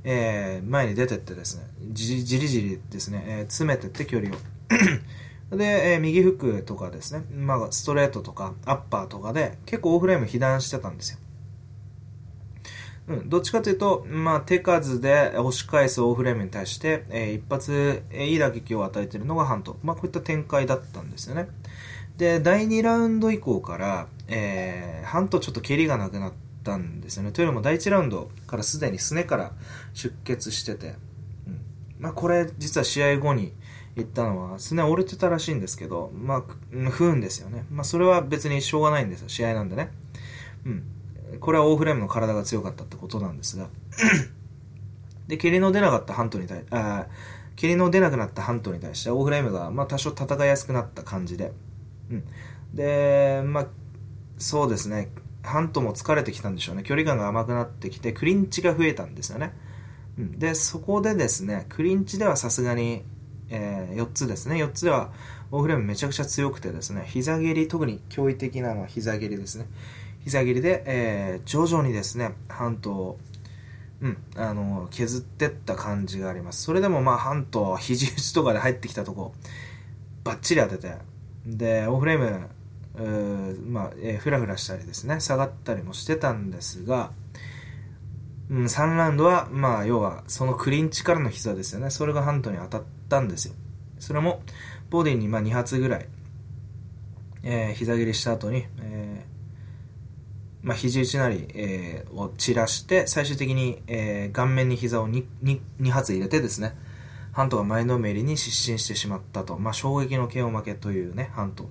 えー前に出てってですねじじりじりですね、えー詰めてって距離を で、えー右フックとかですね、まあ、ストレートとかアッパーとかで結構オフレーム被弾してたんですようん、どっちかというと、まあ、手数で押し返すオフレームに対して、えー一発、えーいい打撃を与えてるのがハント。まあ、こういった展開だったんですよね。で、第2ラウンド以降から、えーハントちょっと蹴りがなくなったんですよね。というのも第1ラウンドからすでにすねから出血してて、うんまあ、これ実は試合後に言ったのは、すね折れてたらしいんですけど、まあ、不運ですよね。まあ、それは別にしょうがないんですよ。試合なんでね。うん。これはオーフレームの体が強かったってことなんですが。で、蹴りの出なかったハントに対、あー蹴りの出なくなったハントに対して、オーフレームが、まあ、多少戦いやすくなった感じで。うん。で、まあ、そうですね。ハントも疲れてきたんでしょうね。距離感が甘くなってきて、クリンチが増えたんですよね。うん。で、そこでですね、クリンチではさすがに、えー4つですね。4つでは、オフレームめちゃくちゃ強くてですね、膝蹴り、特に驚異的なのは膝蹴りですね。膝蹴りで、えー徐々にですね、ハントを、うん、あの、削ってった感じがあります。それでもまあ、ハント、肘打ちとかで入ってきたとこ、バッチリ当てて、で、オフレーム、まあ、えーフラフラしたりですね、下がったりもしてたんですが、うん、3ラウンドは、まあ、要は、そのクリンチからの膝ですよね。それがハントに当たったんですよ。それも、ボディにまあ2発ぐらい、えー膝蹴りした後に、えーまあ、肘打ちなり、えーを散らして、最終的に、えー顔面に膝を 2, 2, 2発入れてですね、ハントが前のめりに失神してしまったと。まあ、衝撃の KO 負けというね、ハント。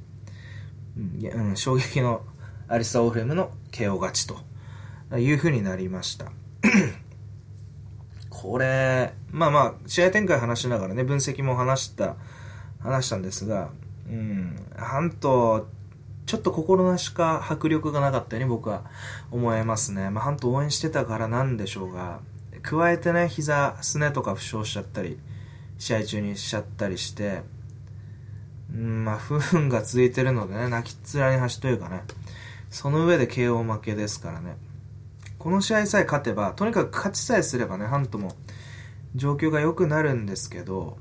うん、衝撃のアリスタ・オフレムの KO 勝ちという風になりました。これ、まあまあ、試合展開話しながらね、分析も話した、話したんですが、うん、ハント、ちょっと心なしか迫力がなかったように僕は思えますね。まあ、ハント応援してたからなんでしょうが、加えてね、膝、すねとか負傷しちゃったり、試合中にしちゃったりして、うん、まあ、不運が続いてるのでね、泣きっ面に端というかね、その上で KO 負けですからね。この試合さえ勝てば、とにかく勝ちさえすればね、ハントも状況が良くなるんですけど、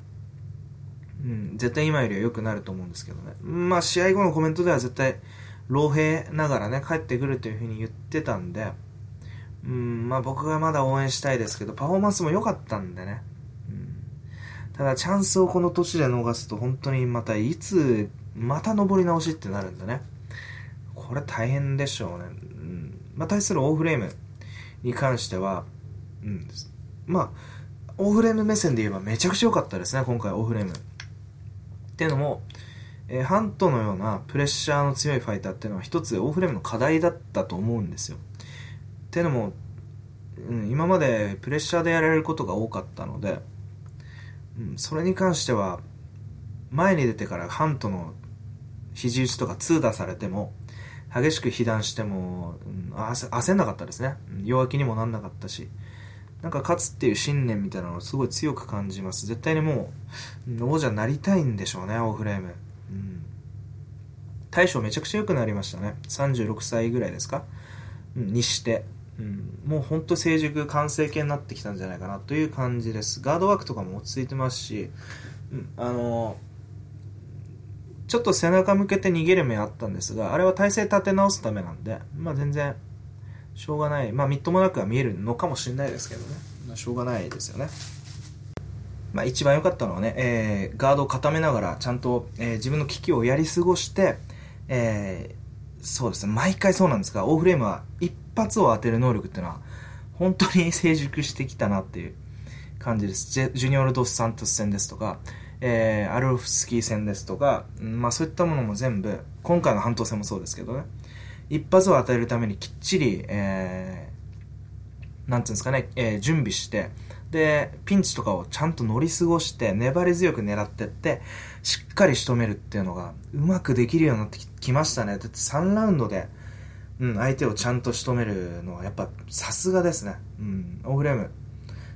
うん、絶対今よりは良くなると思うんですけどね。まあ、試合後のコメントでは絶対、老兵ながらね、帰ってくるというふうに言ってたんで、うん、まあ僕がまだ応援したいですけど、パフォーマンスも良かったんでね。ただ、チャンスをこの年で逃すと、本当にまたいつ、また登り直しってなるんでね。これ大変でしょうね。うん、まあ、対するオーフレームに関しては、うん、まあ、オーフレーム目線で言えばめちゃくちゃ良かったですね、今回オーフレーム。っていうのも、えーハントのようなプレッシャーの強いファイターっていうのは一つオーフレームの課題だったと思うんですよ。っていうのも、うん、今までプレッシャーでやられることが多かったので、うん、それに関しては前に出てからハントの肘打ちとか痛打されても激しく被弾しても、うん、焦んなかったですね。弱気にもなんなかったしなんか勝つっていう信念みたいなのをすごい強く感じます。絶対にもう王者になりたいんでしょうねオーフレーム、うん、大将めちゃくちゃ良くなりましたね。36歳ぐらいですか、うん、にして、もう本当成熟完成形になってきたんじゃないかなという感じです。ガードワークとかも落ち着いてますし、うん、あのちょっと背中向けて逃げる目あったんですがあれは体勢立て直すためなんでまあ全然しょうがない。まあみっともなくは見えるのかもしれないですけどね、まあ、しょうがないですよね。まあ、一番良かったのはね、えーガードを固めながらちゃんと、えー自分の危機をやり過ごして、えーそうですね。毎回そうなんですがオーフレームは一発を当てる能力っていうのは本当に成熟してきたなっていう感じですジュニオル・ドス・サントス戦ですとか、えーアルロフスキー戦ですとか、まあ、そういったものも全部今回の半島戦もそうですけどね一発を与えるためにきっちり、えーなんていうんですかね、えー準備して、で、ピンチとかをちゃんと乗り過ごして、粘り強く狙ってって、しっかり仕留めるっていうのが、うまくできるようになってきましたね。だって3ラウンドで、うん、相手をちゃんと仕留めるのは、やっぱ、さすがですね。うん、オフレーム。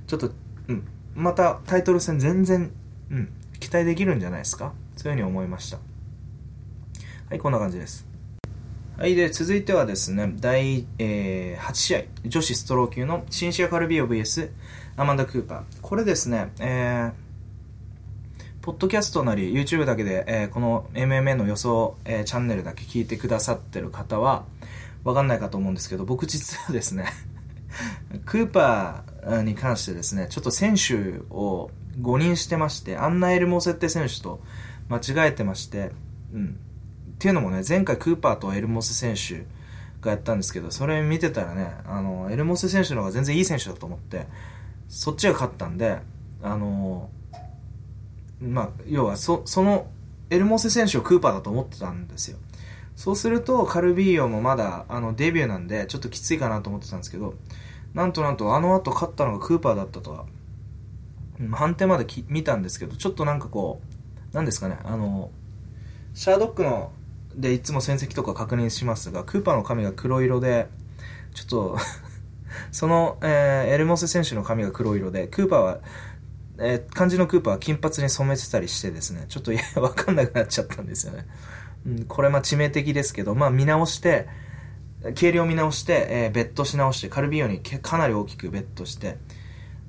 ちょっと、うん、またタイトル戦全然、うん、期待できるんじゃないですか？そういうふうに思いました。はい、こんな感じです。はい、で、続いてはですね、第、えー、8試合、女子ストロー級のシンシア・カルビオ VS アマンダ・クーパー。これですね、えー、ポッドキャストなり YouTube だけで、えー、この MMA の予想、えー、チャンネルだけ聞いてくださってる方は、わかんないかと思うんですけど、僕実はですねクーパーに関してですね、ちょっと選手を誤認してまして、アンナ・エルモセッテ選手と間違えてまして、うん。っていうのもね、前回クーパーとエルモセ選手がやったんですけど、それ見てたらね、あの、エルモセ選手の方が全然いい選手だと思って、そっちが勝ったんで、あの、まあ、要はそ、その、エルモセ選手をクーパーだと思ってたんですよ。そうすると、カルビーヨもまだ、あの、デビューなんで、ちょっときついかなと思ってたんですけど、なんとなんと、あの後勝ったのがクーパーだったとは、判定まで見たんですけど、ちょっとなんかこう、なんですかね、あの、シャードックのでいつも戦績とか確認しますが、クーパーの髪が黒色で、ちょっと その、えー、エルモセ選手の髪が黒色で、クーパーは、えー、漢字のクーパーは金髪に染めてたりしてですね、ちょっといや、わかんなくなっちゃったんですよね。うん、これまあ致命的ですけど、まあ見直して、計量見直して、えー、ベットし直して、カルビーオにかなり大きくベットして、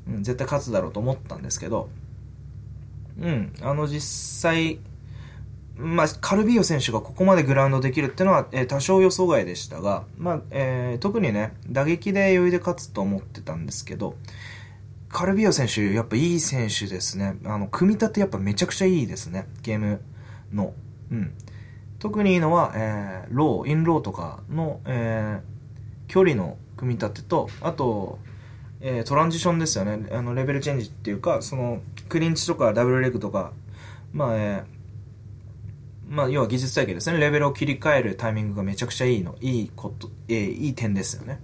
うん、絶対勝つだろうと思ったんですけど、うん、あの実際、まあ、カルビーオ選手がここまでグラウンドできるっていうのは、えー、多少予想外でしたが、まあえー、特にね、打撃で余裕で勝つと思ってたんですけど、カルビーオ選手、やっぱいい選手ですね。あの、組み立てやっぱめちゃくちゃいいですね。ゲームの。うん。特にいいのは、えー、ロー、インローとかの、えー、距離の組み立てと、あと、えー、トランジションですよね。あの、レベルチェンジっていうか、その、クリンチとかダブルレグとか、まあ、えー、まあ、要は技術体系ですね。レベルを切り替えるタイミングがめちゃくちゃいいの。いいこと、えー、いい点ですよね。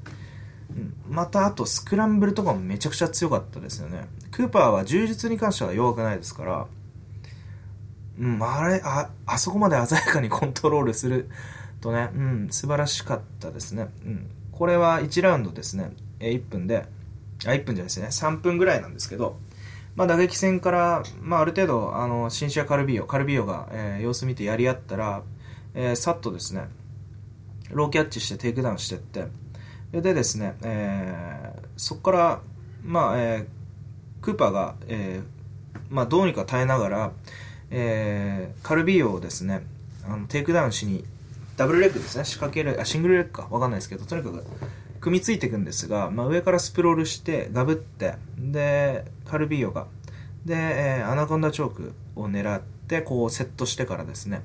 また、あと、スクランブルとかもめちゃくちゃ強かったですよね。クーパーは柔術に関しては弱くないですから、うん、あれ、あ、あそこまで鮮やかに コントロールするとね、うん、素晴らしかったですね。うん。これは1ラウンドですね。え、1分で、あ、1分じゃないですね。3分ぐらいなんですけど、まあ、打撃戦から、まあ、ある程度、あの、シンシア・カルビオ、カルビオが、えー、様子見てやり合ったら、えー、さっとですね、ローキャッチしてテイクダウンしてって、でですね、えー、そこから、まあ、えー、クーパーが、えー、まあ、どうにか耐えながら、えー、カルビオをですね、あのテイクダウンしに、ダブルレッグですね、仕掛ける、あ、シングルレッグか、わかんないですけど、とにかく、組みついていくんですが、まあ、上からスプロールしてガブってでカルビーヨが。で、えー、アナコンダチョークを狙ってこうセットしてからですね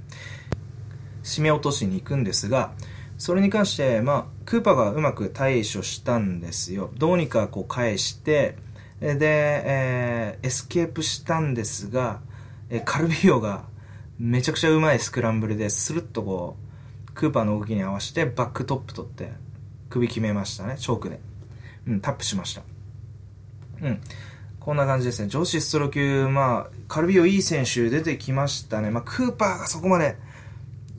締め落としに行くんですがそれに関して、まあ、クーパーがうまく対処したんですよ。どうにかこう返してで、えー、エスケープしたんですが、えカルビーヨがめちゃくちゃうまいスクランブルでスルッとこうクーパーの動きに合わせてバックトップ取って首決めましたね、チョークで。うん、タップしました。うん。こんな感じですね。女子ストロー級、まあ、カルビオいい選手出てきましたね。まあ、クーパーがそこまで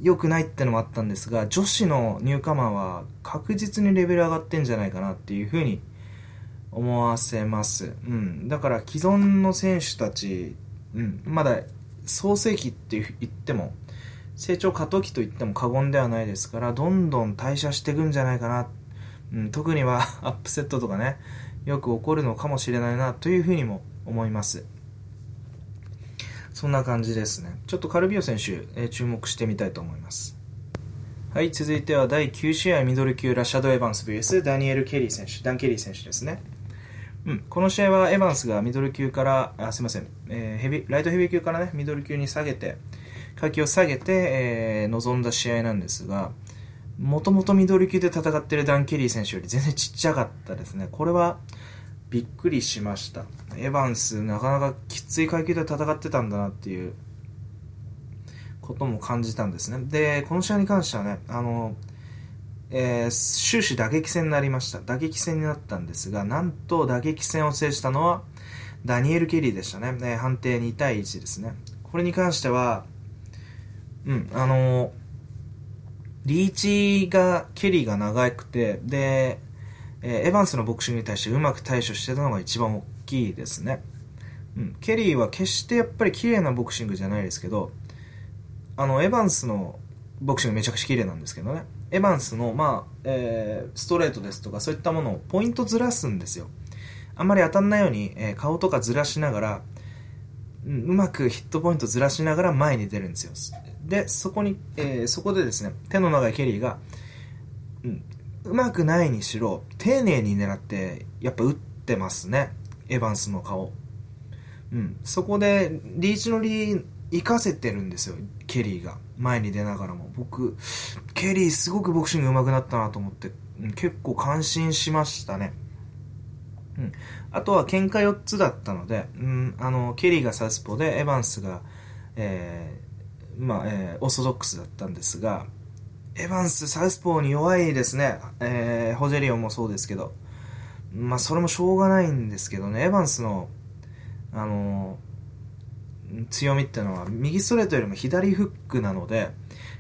良くないってのもあったんですが、女子のニューカマーは確実にレベル上がってんじゃないかなっていうふうに思わせます。うん。だから既存の選手たち、うん、まだ創世期って言っても、成長過渡期と言っても過言ではないですから、どんどん代謝していくんじゃないかなうん、特には アップセットとかね、よく起こるのかもしれないなというふうにも思います。そんな感じですね。ちょっとカルビオ選手、えー、注目してみたいと思います。はい、続いては第9試合ミドル級ラシャド・エヴァンス VS ダニエル・ケリー選手、ダン・ケリー選手ですね。うん、この試合はエヴァンスがミドル級から、あすいません、えー、ヘビライトヘビー級からね、ミドル級に下げて、階級を下げて、えー、臨んだ試合なんですが、もともとミドル級で戦ってるダン・ケリー選手より全然ちっちゃかったですね。これはびっくりしました。エヴァンス、なかなかきつい階級で戦ってたんだなっていうことも感じたんですね。で、この試合に関してはね、あの、えー、終始打撃戦になりました。打撃戦になったんですが、なんと打撃戦を制したのはダニエル・ケリーでしたね。ね判定2対1ですね。これに関しては、うん、あのリーチが、ケリーが長くて、で、えー、エヴァンスのボクシングに対してうまく対処してたのが一番大きいですね。うん、ケリーは決してやっぱり綺麗なボクシングじゃないですけど、あの、エヴァンスのボクシングめちゃくちゃ綺麗なんですけどね。エヴァンスの、まあ、えー、ストレートですとかそういったものをポイントずらすんですよ。あんまり当たんないように、えー、顔とかずらしながら、うん、うまくヒットポイントずらしながら前に出るんですよ。で、そこに、えー、そこでですね、手の長いケリーが、うん、うまくないにしろ、丁寧に狙って、やっぱ打ってますね。エヴァンスの顔。うん。そこで、リーチのリー、活かせてるんですよ、ケリーが。前に出ながらも。僕、ケリーすごくボクシング上手くなったなと思って、結構感心しましたね。うん。あとは喧嘩4つだったので、うん、あの、ケリーがサウスポーで、エヴァンスが、えー、まあ、えー、オーソドックスだったんですが、エヴァンス、サウスポーに弱いですね。えー、ホジェリオ戦もそうですけど。まあ、それもしょうがないんですけどね、エヴァンスの、あの強みっていうのは、右ストレートよりも左フックなので、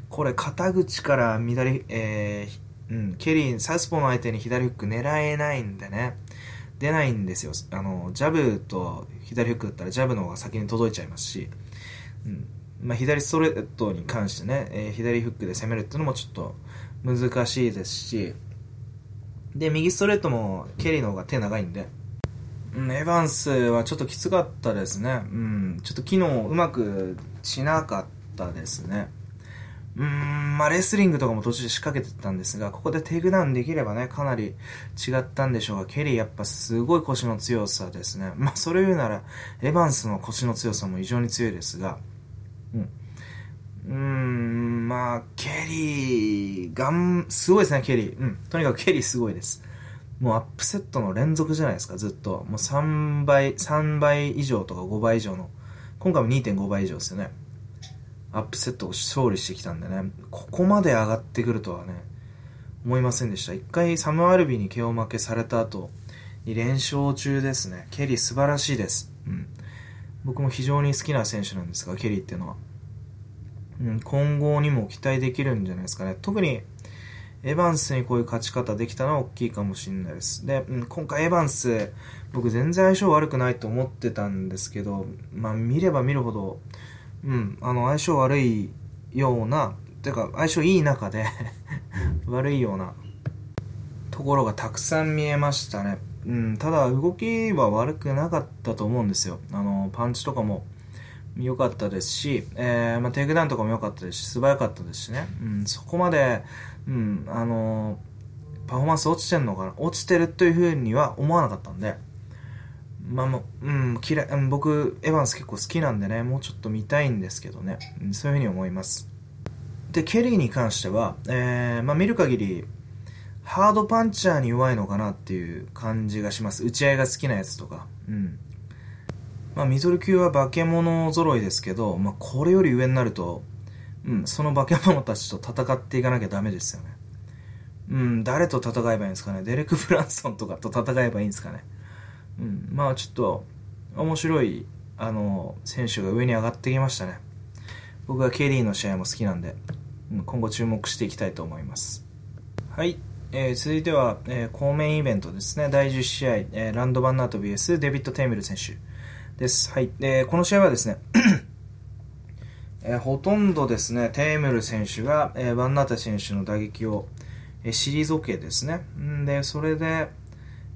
これ、肩口から左、えー、うん、ケリー、サウスポーの相手に左フック狙えないんでね。出ないんですよ。あの、ジャブと左フックだったらジャブの方が先に届いちゃいますし、うん。まあ、左ストレートに関してね、えー、左フックで攻めるっていうのもちょっと難しいですし、で、右ストレートもケリーの方が手長いんで、エヴァンスはちょっときつかったですね。うん、ちょっと機能うまくしなかったですね。うん、まあ、レスリングとかも途中で仕掛けてたんですが、ここでテイクダウンできればね、かなり違ったんでしょうが、ケリーやっぱすごい腰の強さですね。まあ、それを言うなら、エヴァンスの腰の強さも異常に強いですが、うん。うーん、まあ、ケリー、がん、すごいですね、ケリー。うん。とにかくケリーすごいです。もうアップセットの連続じゃないですか、ずっと。もう3倍、3倍以上とか5倍以上の。今回も2.5倍以上ですよね。アップセットを勝利してきたんでね、ここまで上がってくるとはね、思いませんでした。一回サム・アルビに KO 負けされた後、2連勝中ですね。ケリー素晴らしいです。うん。僕も非常に好きな選手なんですが、ケリーっていうのは。うん、今後にも期待できるんじゃないですかね。特に、エヴァンスにこういう勝ち方できたのは大きいかもしれないです。で、うん、今回エヴァンス、僕全然相性悪くないと思ってたんですけど、まあ見れば見るほど、うん、あの、相性悪いような、てか、相性いい中で 悪いようなところがたくさん見えましたね。うん、ただ、動きは悪くなかったと思うんですよ。あの、パンチとかも良かったですし、えー、まあ、テイクダウンとかも良かったですし、素早かったですしね。うん、そこまで、うん、あの、パフォーマンス落ちてんのかな？落ちてるというふうには思わなかったんで、まあもう、うん、嫌い、うん、僕、エヴァンス結構好きなんでね、もうちょっと見たいんですけどね、うん、そういうふうに思います。で、ケリーに関しては、えー、まあ見る限り、ハードパンチャーに弱いのかなっていう感じがします。打ち合いが好きなやつとか。うん。まあ、ミドル級は化け物揃いですけど、まあ、これより上になると、うん、その化け物たちと戦っていかなきゃダメですよね。うん、誰と戦えばいいんですかね？デレク・ブランソンとかと戦えばいいんですかね？うん、まあちょっと面白いあの選手が上に上がってきましたね僕はケリーの試合も好きなんで、うん、今後注目していきたいと思いますはい、えー、続いては、えー、公面イベントですね第10試合、えー、ランドバンナート VS デビッド・テイムル選手ですはい、えー、この試合はですねえー、ほとんどですね、テームル選手が、えー、バンナータ選手の打撃を、えー、退けですね。んで、それで、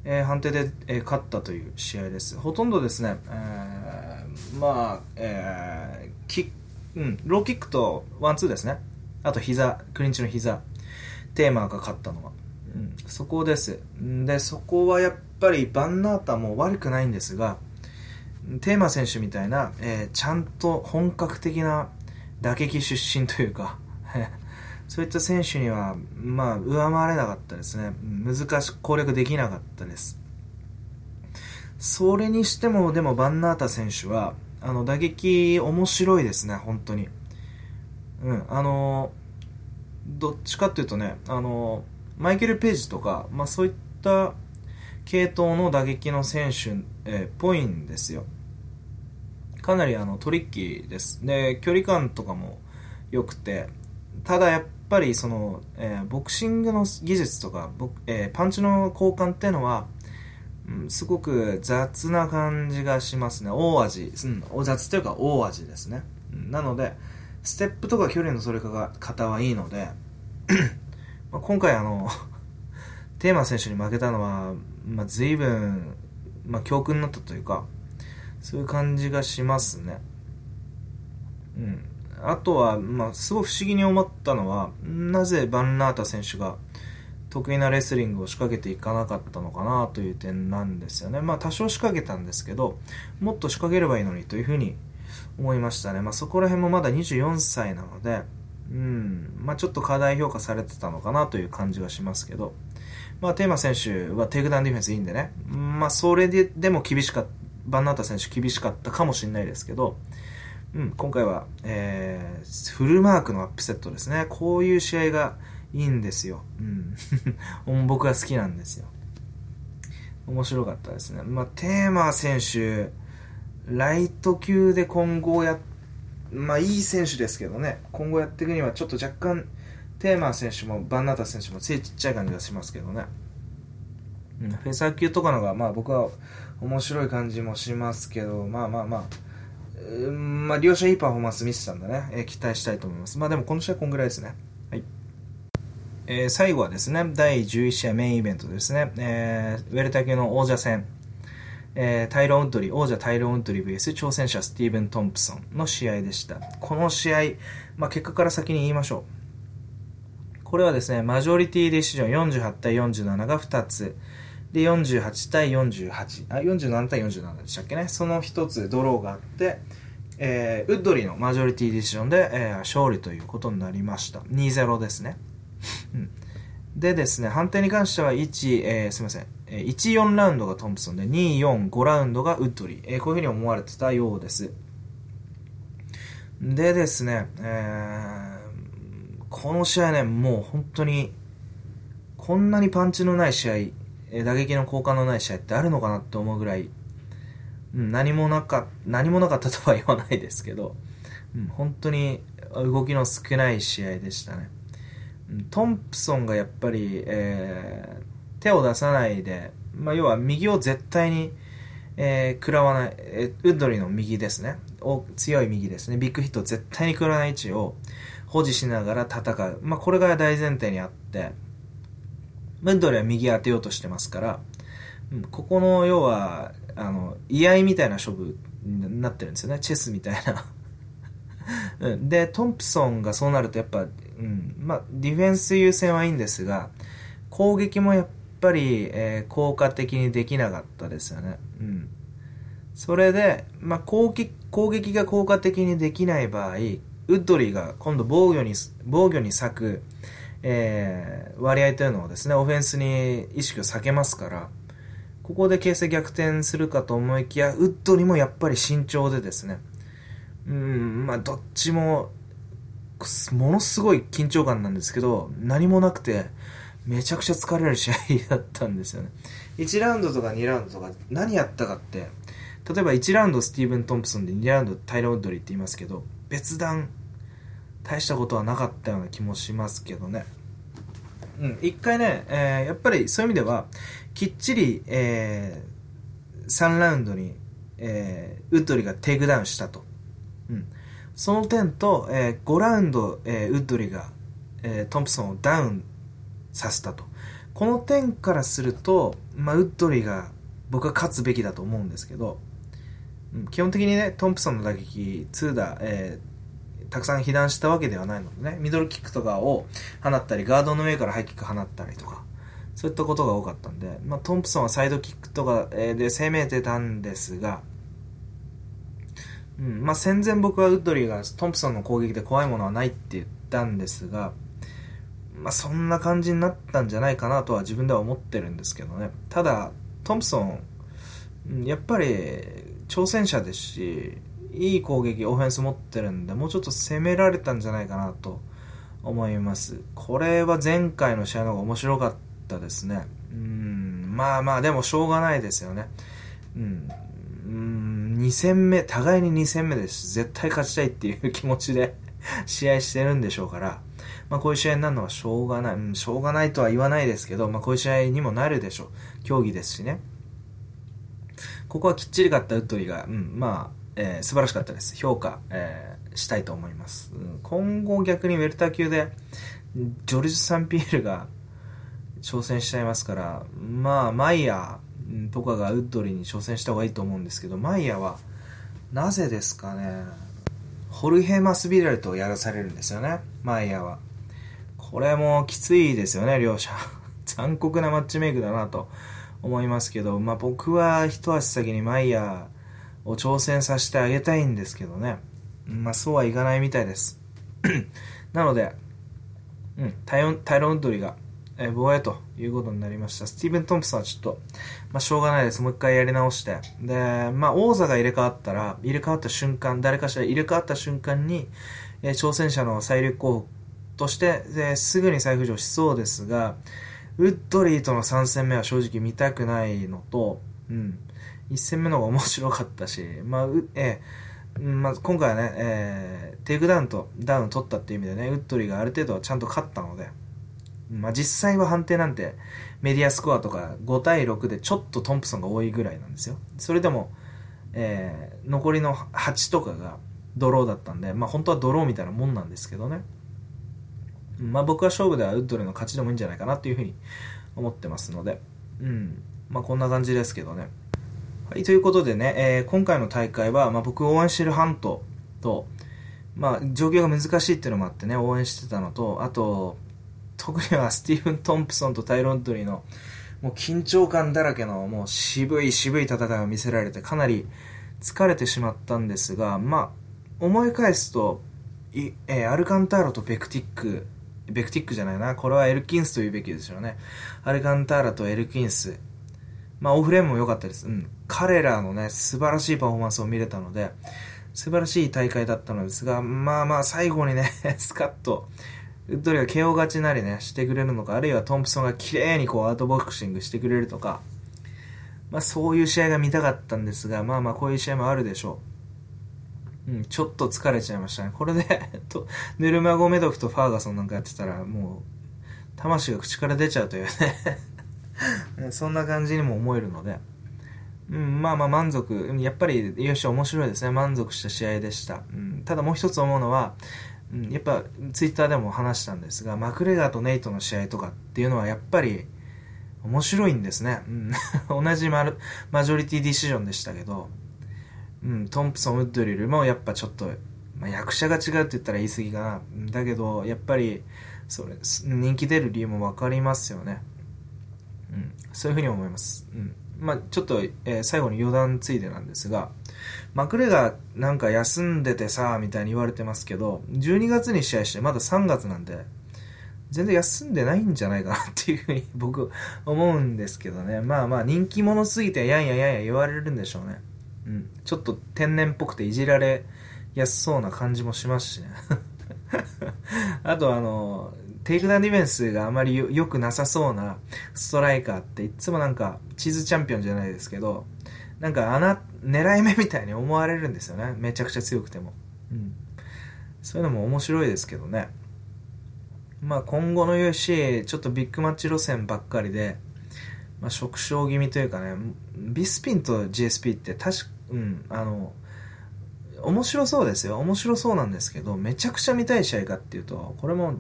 えー、判定で、えー、勝ったという試合です。ほとんどですね、えー、まあ、えー、キうん、ローキックとワンツーですね。あと膝、クリンチの膝、テーマが勝ったのは。うん、そこです。で、そこはやっぱりバンナータも悪くないんですが、テーマ選手みたいな、えー、ちゃんと本格的な打撃出身というか そういった選手には、まあ、上回れなかったですね。難しく攻略できなかったです。それにしても、でも、バンナータ選手は、あの、打撃面白いですね、本当に。うん、あの、どっちかっていうとね、あの、マイケル・ページとか、まあそういった系統の打撃の選手、えー、ぽいんですよ。かなりあのトリッキーです。で、距離感とかも良くて、ただやっぱりその、えー、ボクシングの技術とか、えー、パンチの交換っていうのは、うん、すごく雑な感じがしますね。大味。うん、雑というか大味ですね。うん、なので、ステップとか距離の取り方はいいので、まあ今回あの、テーマ選手に負けたのは、まあ、随分、まあ、教訓になったというか、そういう感じがしますね。うん。あとは、まあ、すごい不思議に思ったのは、なぜバンナータ選手が得意なレスリングを仕掛けていかなかったのかなという点なんですよね。まあ、多少仕掛けたんですけど、もっと仕掛ければいいのにというふうに思いましたね。まあ、そこら辺もまだ24歳なので、うん、まあ、ちょっと過大評価されてたのかなという感じはしますけど、まあ、テイマー選手はテイクダウンディフェンスいいんでね、まあ、それででも厳しかった、バンナータ選手厳しかったかもしれないですけど、うん、今回は、えー、フルマークのアップセットですね。こういう試合がいいんですよ。うん。僕が好きなんですよ。面白かったですね。まあ、テーマ選手、ライト級で今後や、まあいい選手ですけどね、今後やっていくにはちょっと若干、テーマ選手もバンナータ選手も背ちっちゃい感じがしますけどね。うん、フェザー級とかのが、まあ僕は面白い感じもしますけど、まあまあまあ、うん、まあ両者いいパフォーマンス見せたんでね、えー、期待したいと思います。まあでもこの試合こんぐらいですね。はい。えー、最後はですね、第11試合メインイベントですね、えー、ウェルタ級の王者戦、えー、タイロン・ウッドリー、王者タイロン・ウッドリー VS 挑戦者スティーブン・トンプソンの試合でした。この試合、まあ結果から先に言いましょう。これはですね、マジョリティディシジョン48対47が2つ。で、48対48。あ、47対47でしたっけね。その1つドローがあって、えー、ウッドリーのマジョリティディシジョンで、えー、勝利ということになりました。2-0ですね。うん。でですね、判定に関しては1、えー、すみません。1、4ラウンドがトンプソンで、2、4、5ラウンドがウッドリー。えー、こういうふうに思われてたようです。でですね、えー、この試合ね、もう本当に、こんなにパンチのない試合、打撃の効果のない試合ってあるのかなって思うぐらい、うん、何もなか、何もなかったとは言わないですけど、うん、本当に動きの少ない試合でしたね。トンプソンがやっぱり、えー、手を出さないで、まあ、要は右を絶対に、えー、食らわない、えー、ウッドリーの右ですね。強い右ですね。ビッグヒットを絶対に食らわない位置を、保持しながら戦う。まあ、これが大前提にあって、ウッドリーは右当てようとしてますから、うん、ここの要は、あの、居合みたいな勝負になってるんですよね。チェスみたいな うん。で、トンプソンがそうなるとやっぱ、うん、まあ、ディフェンス優先はいいんですが、攻撃もやっぱり、えー、効果的にできなかったですよね。うん。それで、まあ、攻撃、攻撃が効果的にできない場合、ウッドリーが今度防御に、防御に割く、え、割合というのをですね、オフェンスに意識を避けますから、ここで形勢逆転するかと思いきや、ウッドリーもやっぱり慎重でですね、うん、まあ、どっちも、ものすごい緊張感なんですけど、何もなくて、めちゃくちゃ疲れる試合だったんですよね。1ラウンドとか2ラウンドとか何やったかって、例えば1ラウンドスティーブン・トンプソンで2ラウンドタイラー・ウッドリーって言いますけど、別段大したことはなかったような気もしますけどね。うん、一回ね、えー、やっぱりそういう意味では、きっちり、えー、3ラウンドに、えー、ウッドリーがテイクダウンしたと。うん。その点と、えー、5ラウンド、えー、ウッドリーが、えー、トンプソンをダウンさせたと。この点からすると、まあ、ウッドリーが僕は勝つべきだと思うんですけど、うん基本的にね、トンプソンの打撃、2打、えー、たくさん被弾したわけではないのでね、ミドルキックとかを放ったり、ガードの上からハイキック放ったりとか、そういったことが多かったんで、まあ、トンプソンはサイドキックとかで攻めてたんですが、うん、まあ、戦前僕はウッドリーがトンプソンの攻撃で怖いものはないって言ったんですが、まあ、そんな感じになったんじゃないかなとは自分では思ってるんですけどね。ただ、トンプソン、やっぱり挑戦者ですし、いい攻撃、オフェンス持ってるんで、もうちょっと攻められたんじゃないかなと思います。これは前回の試合の方が面白かったですね。うん、まあまあ、でもしょうがないですよね。うん、うん2戦目、互いに2戦目ですし絶対勝ちたいっていう気持ちで 試合してるんでしょうから、まあこういう試合になるのはしょうがない、うん、しょうがないとは言わないですけど、まあこういう試合にもなるでしょう。競技ですしね。ここはきっちり勝ったウッドリーが、うん、まあ、えー、素晴らしかったです。評価、えー、したいと思います。今後逆にウェルター級で、ジョルジュ・サンピエールが挑戦しちゃいますから、まあ、マイヤーとかがウッドリーに挑戦した方がいいと思うんですけど、マイヤーは、なぜですかね、ホルヘ・マスビラルとやらされるんですよね、マイヤーは。これもきついですよね、両者。残酷なマッチメイクだなと思いますけど、まあ僕は一足先にマイヤーを挑戦させてあげたいんですけどね。まあそうはいかないみたいです。なので、うん、タイロン・タイロンウッドリが、え、防衛ということになりました。スティーブン・トンプソンはちょっと、まあ、しょうがないです。もう一回やり直して。で、まあ、王座が入れ替わったら、入れ替わった瞬間、誰かしら入れ替わった瞬間に、え、挑戦者の最有力候補として、ですぐに再浮上しそうですが、ウッドリーとの3戦目は正直見たくないのと、うん、1戦目の方が面白かったし、まあ、うえー、まあ、今回はね、えー、テイクダウンとダウン取ったっていう意味でね、ウッドリーがある程度はちゃんと勝ったので、まあ、実際は判定なんてメディアスコアとか5対6でちょっとトンプソンが多いぐらいなんですよ。それでも、えー、残りの8とかがドローだったんで、まあ本当はドローみたいなもんなんですけどね。まあ僕は勝負ではウッドレの勝ちでもいいんじゃないかなというふうに思ってますので、うん。まあこんな感じですけどね。はい、ということでね、えー、今回の大会は、まあ僕応援してるハントと、まあ状況が難しいっていうのもあってね、応援してたのと、あと、特にはスティーブン・トンプソンとタイロン・トリーの、もう緊張感だらけの、もう渋い渋い戦いを見せられて、かなり疲れてしまったんですが、まあ、思い返すと、いえー、アルカンターロとベクティックベクティックじゃないな。これはエルキンスというべきですよね。アルカンターラとエルキンス。まあ、オフレームも良かったです。うん。彼らのね、素晴らしいパフォーマンスを見れたので、素晴らしい大会だったのですが、まあまあ、最後にね、スカッと、ウッドリが KO 勝ちなりね、してくれるのか、あるいはトンプソンが綺麗にこう、アウトボクシングしてくれるとか、まあ、そういう試合が見たかったんですが、まあまあ、こういう試合もあるでしょう。うん、ちょっと疲れちゃいましたね。これでと、ヌルマゴメドフとファーガソンなんかやってたら、もう、魂が口から出ちゃうというねそんな感じにも思えるので、うん、まあまあ満足、やっぱり、よし、面白いですね。満足した試合でした。うん、ただもう一つ思うのは、うん、やっぱ、ツイッターでも話したんですが、マクレガーとネイトの試合とかっていうのは、やっぱり、面白いんですね。うん、同じママジョリティディシジョンでしたけど、うん、トンプソン・ウッドリルもやっぱちょっと、まあ、役者が違うって言ったら言い過ぎかな。だけど、やっぱり、それ、人気出る理由もわかりますよね。そういうふうに思います。うん。まあ、ちょっと、えー、最後に余談ついでなんですが、マクレガーなんか休んでてさ、みたいに言われてますけど、12月に試合してまだ3月なんで、全然休んでないんじゃないかなっていうふうに僕思うんですけどね。まあまあ人気者すぎてやんややんや言われるんでしょうね。うん、ちょっと天然っぽくていじられやすそうな感じもしますしね あとあのテイクダウンディフェンスがあまり良くなさそうなストライカーっていつもなんかチーズチャンピオンじゃないですけどなんか穴狙い目みたいに思われるんですよね。めちゃくちゃ強くても、うん、そういうのも面白いですけどね。まあ今後の UFC ちょっとビッグマッチ路線ばっかりでまあ、縮小気味というかねビスピンと GSP って確かうん、あの、面白そうですよ。面白そうなんですけど、めちゃくちゃ見たい試合かっていうと、これも、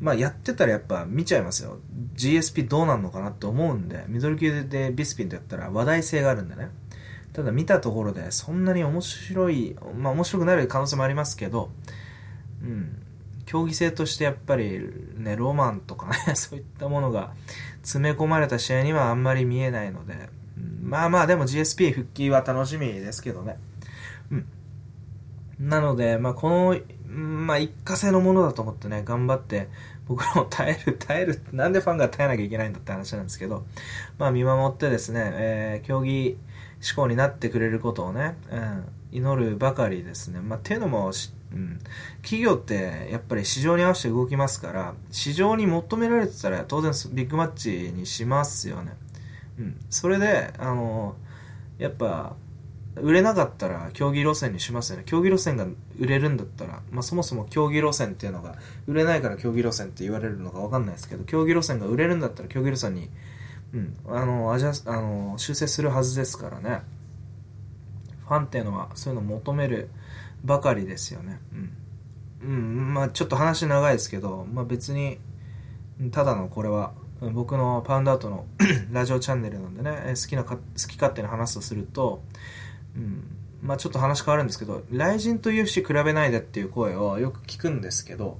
まあやってたらやっぱ見ちゃいますよ。GSP どうなんのかなって思うんで、ミドル級でビスピンとやったら話題性があるんでね。ただ見たところでそんなに面白い、まあ面白くなる可能性もありますけど、うん、競技性としてやっぱりね、ロマンとかね、そういったものが詰め込まれた試合にはあんまり見えないので、うんまあまあでも GSP 復帰は楽しみですけどね。うん。なので、まあこの、まあ一過性のものだと思ってね、頑張って僕らも 耐える、耐える、なんでファンが耐えなきゃいけないんだって話なんですけど、まあ見守ってですね、えー、競技志向になってくれることをね、うん、祈るばかりですね。まあっていうのも、うん、企業ってやっぱり市場に合わせて動きますから、市場に求められてたら当然ビッグマッチにしますよね。うん、それであのやっぱ売れなかったら競技路線にしますよね。競技路線が売れるんだったら、まあ、そもそも競技路線っていうのが売れないから競技路線って言われるのか分かんないですけど競技路線が売れるんだったら競技路線に、うん、あのアジャあの修正するはずですからね、ファンっていうのはそういうのを求めるばかりですよね。うん、うん、まあちょっと話長いですけど、まあ、別にただのこれは僕のパウンドアウトの ラジオチャンネルなんでね好きなか好き勝手に話すとすると、うんまあ、ちょっと話変わるんですけど雷神と UFC 比べないでっていう声をよく聞くんですけど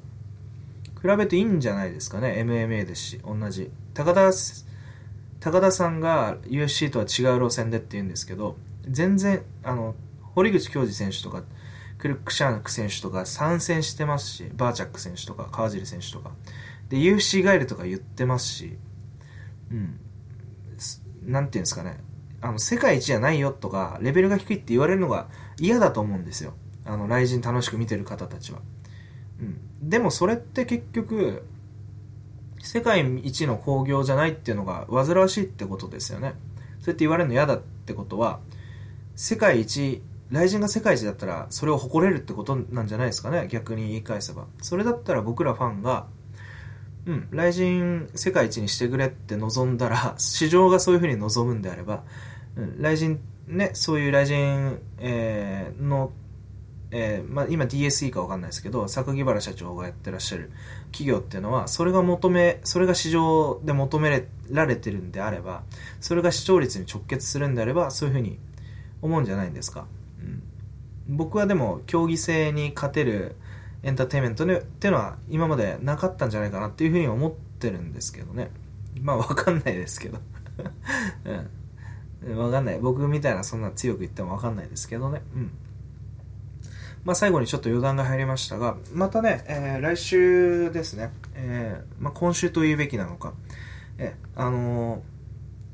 比べていいんじゃないですかね MMA ですし同じ高田高田さんが UFC とは違う路線でって言うんですけど全然あの堀口恭司選手とかクルックシャーク選手とか参戦してますしバーチャック選手とか川尻選手とかで、UFC 帰りとか言ってますし、うん。なんていうんですかね。あの、世界一じゃないよとか、レベルが低いって言われるのが嫌だと思うんですよ。あの、雷神楽しく見てる方たちは。うん。でもそれって結局、世界一の興行じゃないっていうのが煩わしいってことですよね。そうやって言われるの嫌だってことは、世界一、雷神が世界一だったらそれを誇れるってことなんじゃないですかね。逆に言い返せば。それだったら僕らファンが、うん、雷神世界一にしてくれって望んだら、市場がそういうふうに望むんであれば、雷神、ね、そういう雷神、えー、の、えー、まあ、今 DSE かわかんないですけど、榊原社長がやってらっしゃる企業っていうのは、それが求め、それが市場で求められてるんであれば、それが視聴率に直結するんであれば、そういうふうに思うんじゃないんですか。うん、僕はでも、競技性に勝てる、エンターテインメントっていうのは今までなかったんじゃないかなっていうふうに思ってるんですけどね。まあわかんないですけど。うん。わかんない。僕みたいなそんな強く言ってもわかんないですけどね。うん。まあ最後にちょっと余談が入りましたが、またね、えー、来週ですね、えー、まあ今週と言うべきなのか、え、あの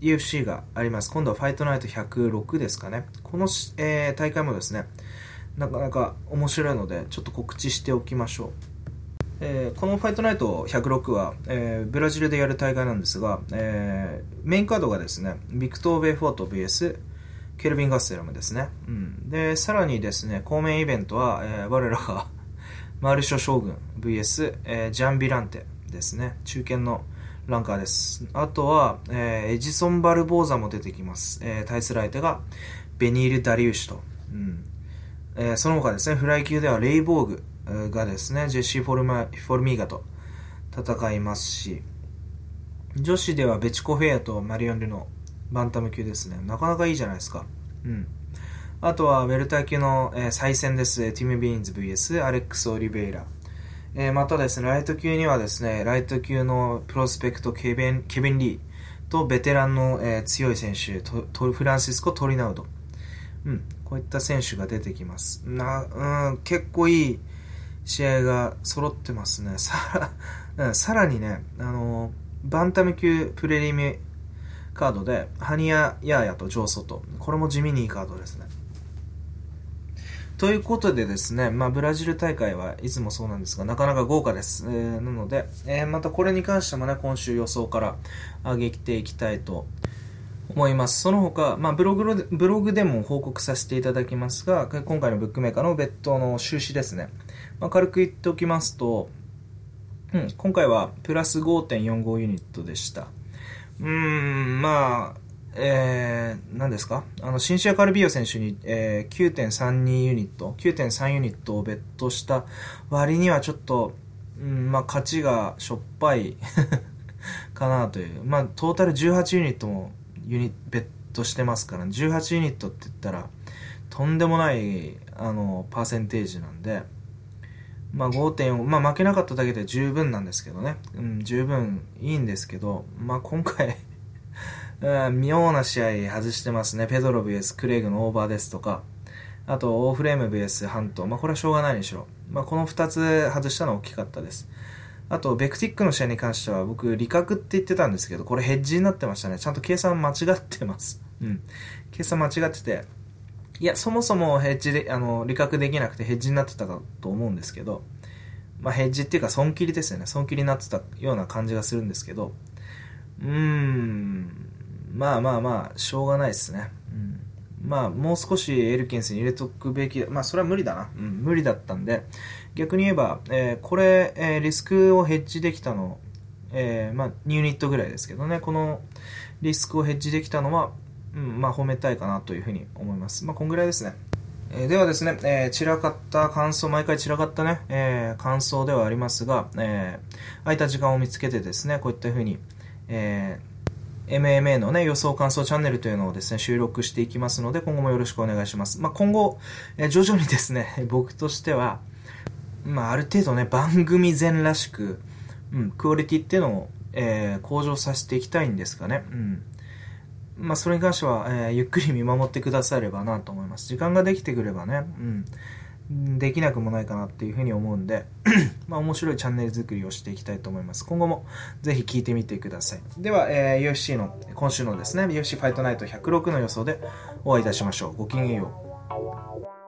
ー、UFC があります。今度はファイトナイト106ですかね。この、えー、大会もですね、なかなか面白いのでちょっと告知しておきましょう、えー、このファイトナイト106は、えー、ブラジルでやる大会なんですが、えー、メインカードがですねビクトー・ベウフォート VS ケルビン・ガステラムですね、うん、でさらにですねコーメインイベントは、えー、我らが マウリシオ・ショーグン VS、えー、ジャン・ビランテですね。中堅のランカーです。あとは、えー、エジソン・バルボーザも出てきます、えー、対する相手がベニール・ダリウシと、うん。えー、その他ですね、フライ級ではレイボーグがですね、ジェシー・フォルマフォルミーガと戦いますし、女子ではベチ・コヘイアとマリオン・ルノ、バンタム級ですね。なかなかいいじゃないですか。うん。あとは、ウェルター級の、えー、再戦です。ティム・ミーンズ VS アレックス・オリベイラ。えー、またですね、ライト級にはですね、ライト級のプロスペクト、ケビン・ケビン・リーーとベテランの、えー、強い選手ト、フランシスコ・トリナウド。うん。こういった選手が出てきます。な、うん、結構いい試合が揃ってますね。さら、さらにね、あの、バンタム級プレリミカードで、ハニヤ・ヤーヤとジョー・ソト。これも地味にいいカードですね。ということでですね、まあ、ブラジル大会はいつもそうなんですが、なかなか豪華です。えー、なので、えー、またこれに関してもね、今週予想から上げていきたいと思います。その他、まあ、ブログでブログでも報告させていただきますが、今回のブックメーカーの別途の収支ですね。まあ、軽く言っておきますと、うん、今回はプラス5.45ユニットでした。うーん、まあ、えー、何ですか？あの、シンシア・カルビオ選手に、えー、9.32ユニット、9.3ユニットを別途した割にはちょっと、うん、まあ、勝ちがしょっぱい かなという。まあ、トータル18ユニットもユニベットしてますから、18ユニットって言ったらとんでもないあのパーセンテージなんで、まあ、5.4、まあ、負けなかっただけで十分なんですけどね、うん、十分いいんですけど、まあ、今回 妙な試合外してますね。ペドロ VS クレイグのオーバーですとか、あと、オーフレーム VS ハント。まあ、これはしょうがないにしろ。まあ、この2つ外したのは大きかったです。あと、ベクティックの試合に関しては、僕、利確って言ってたんですけど、これヘッジになってましたね。ちゃんと計算間違ってます。うん。計算間違ってて、いや、そもそもヘッジで、あの、利確できなくてヘッジになってたかと思うんですけど、まあ、ヘッジっていうか、損切りですよね。損切りになってたような感じがするんですけど、うーん、まあまあまあ、しょうがないですね。うん。まあ、もう少しエルケンスに入れとくべき、まあ、それは無理だな。うん、無理だったんで、逆に言えば、えー、これ、えー、リスクをヘッジできたの、えー、まあ、2ユニットぐらいですけどね、このリスクをヘッジできたのは、うん、まあ褒めたいかなというふうに思います。まあこんぐらいですね。えーではですね、えー散らかった感想、毎回散らかったね、えー感想ではありますが、えー空いた時間を見つけてですね、こういったふうに、え MMA のね、予想感想チャンネルというのをですね、収録していきますので、今後もよろしくお願いします。まあ、今後、え徐々にですね、僕としては、まあ、ある程度ね、番組前らしく、うん、クオリティっていうのを、え向上させていきたいんですかね。うん。まあ、それに関しては、えーゆっくり見守ってくださればなと思います。時間ができてくればね、うん。できなくもないかなっていうふうに思うんで、まあ、面白いチャンネル作りをしていきたいと思います。今後もぜひ聞いてみてください。では、えー UFC の、今週のですね、UFC ファイトナイト106の予想でお会いいたしましょう。ごきげんよう。